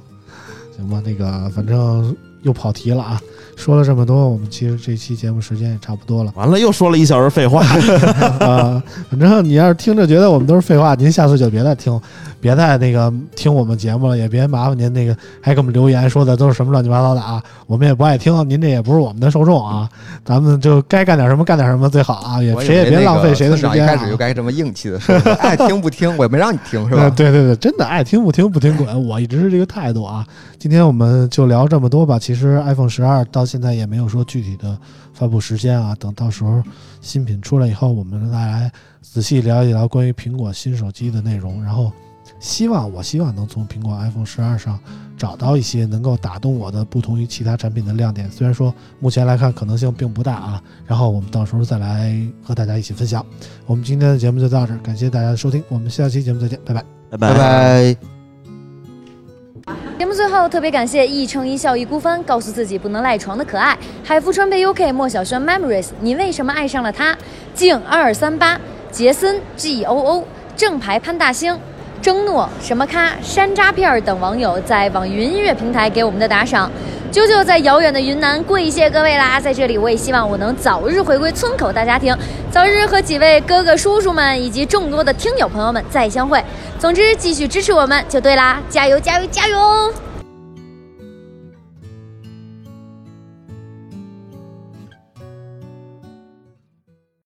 行吧，那个反正又跑题了啊。说了这么多，我们其实这期节目时间也差不多了完了又说了一小时废话，(laughs) 啊。反正你要是听着觉得我们都是废话，您下次就别再听，别再那个听我们节目了，也别麻烦您那个还给我们留言说的都是什么乱七八糟的啊，我们也不爱听，您这也不是我们的受众啊。咱们就该干点什么干点什么最好啊，也谁也别浪费谁的时间、啊。一开始就该这么硬气的说，爱听不听，我也没让你听是吧 (laughs) 呃？对对对，真的爱听不听不听滚，我一直是这个态度啊。今天我们就聊这么多吧。其实 iPhone 十二到现在也没有说具体的发布时间啊，等到时候新品出来以后，我们再来仔细聊一聊关于苹果新手机的内容。然后，希望我希望能从苹果 iPhone 十二上找到一些能够打动我的不同于其他产品的亮点。虽然说目前来看可能性并不大啊，然后我们到时候再来和大家一起分享。我们今天的节目就到这儿，感谢大家的收听，我们下期节目再见，拜拜。拜拜拜。节目最后特别感谢一乘一笑一孤帆，告诉自己不能赖床的可爱，海富川贝 UK 莫小轩 Memories，你为什么爱上了他？静二二三八，杰森 G O O，正牌潘大星。征诺、什么咖、山楂片儿等网友在网易云音乐平台给我们的打赏，啾啾在遥远的云南跪谢各位啦！在这里，我也希望我能早日回归村口大家庭，早日和几位哥哥叔叔们以及众多的听友朋友们再相会。总之，继续支持我们就对啦！加油，加油，加油！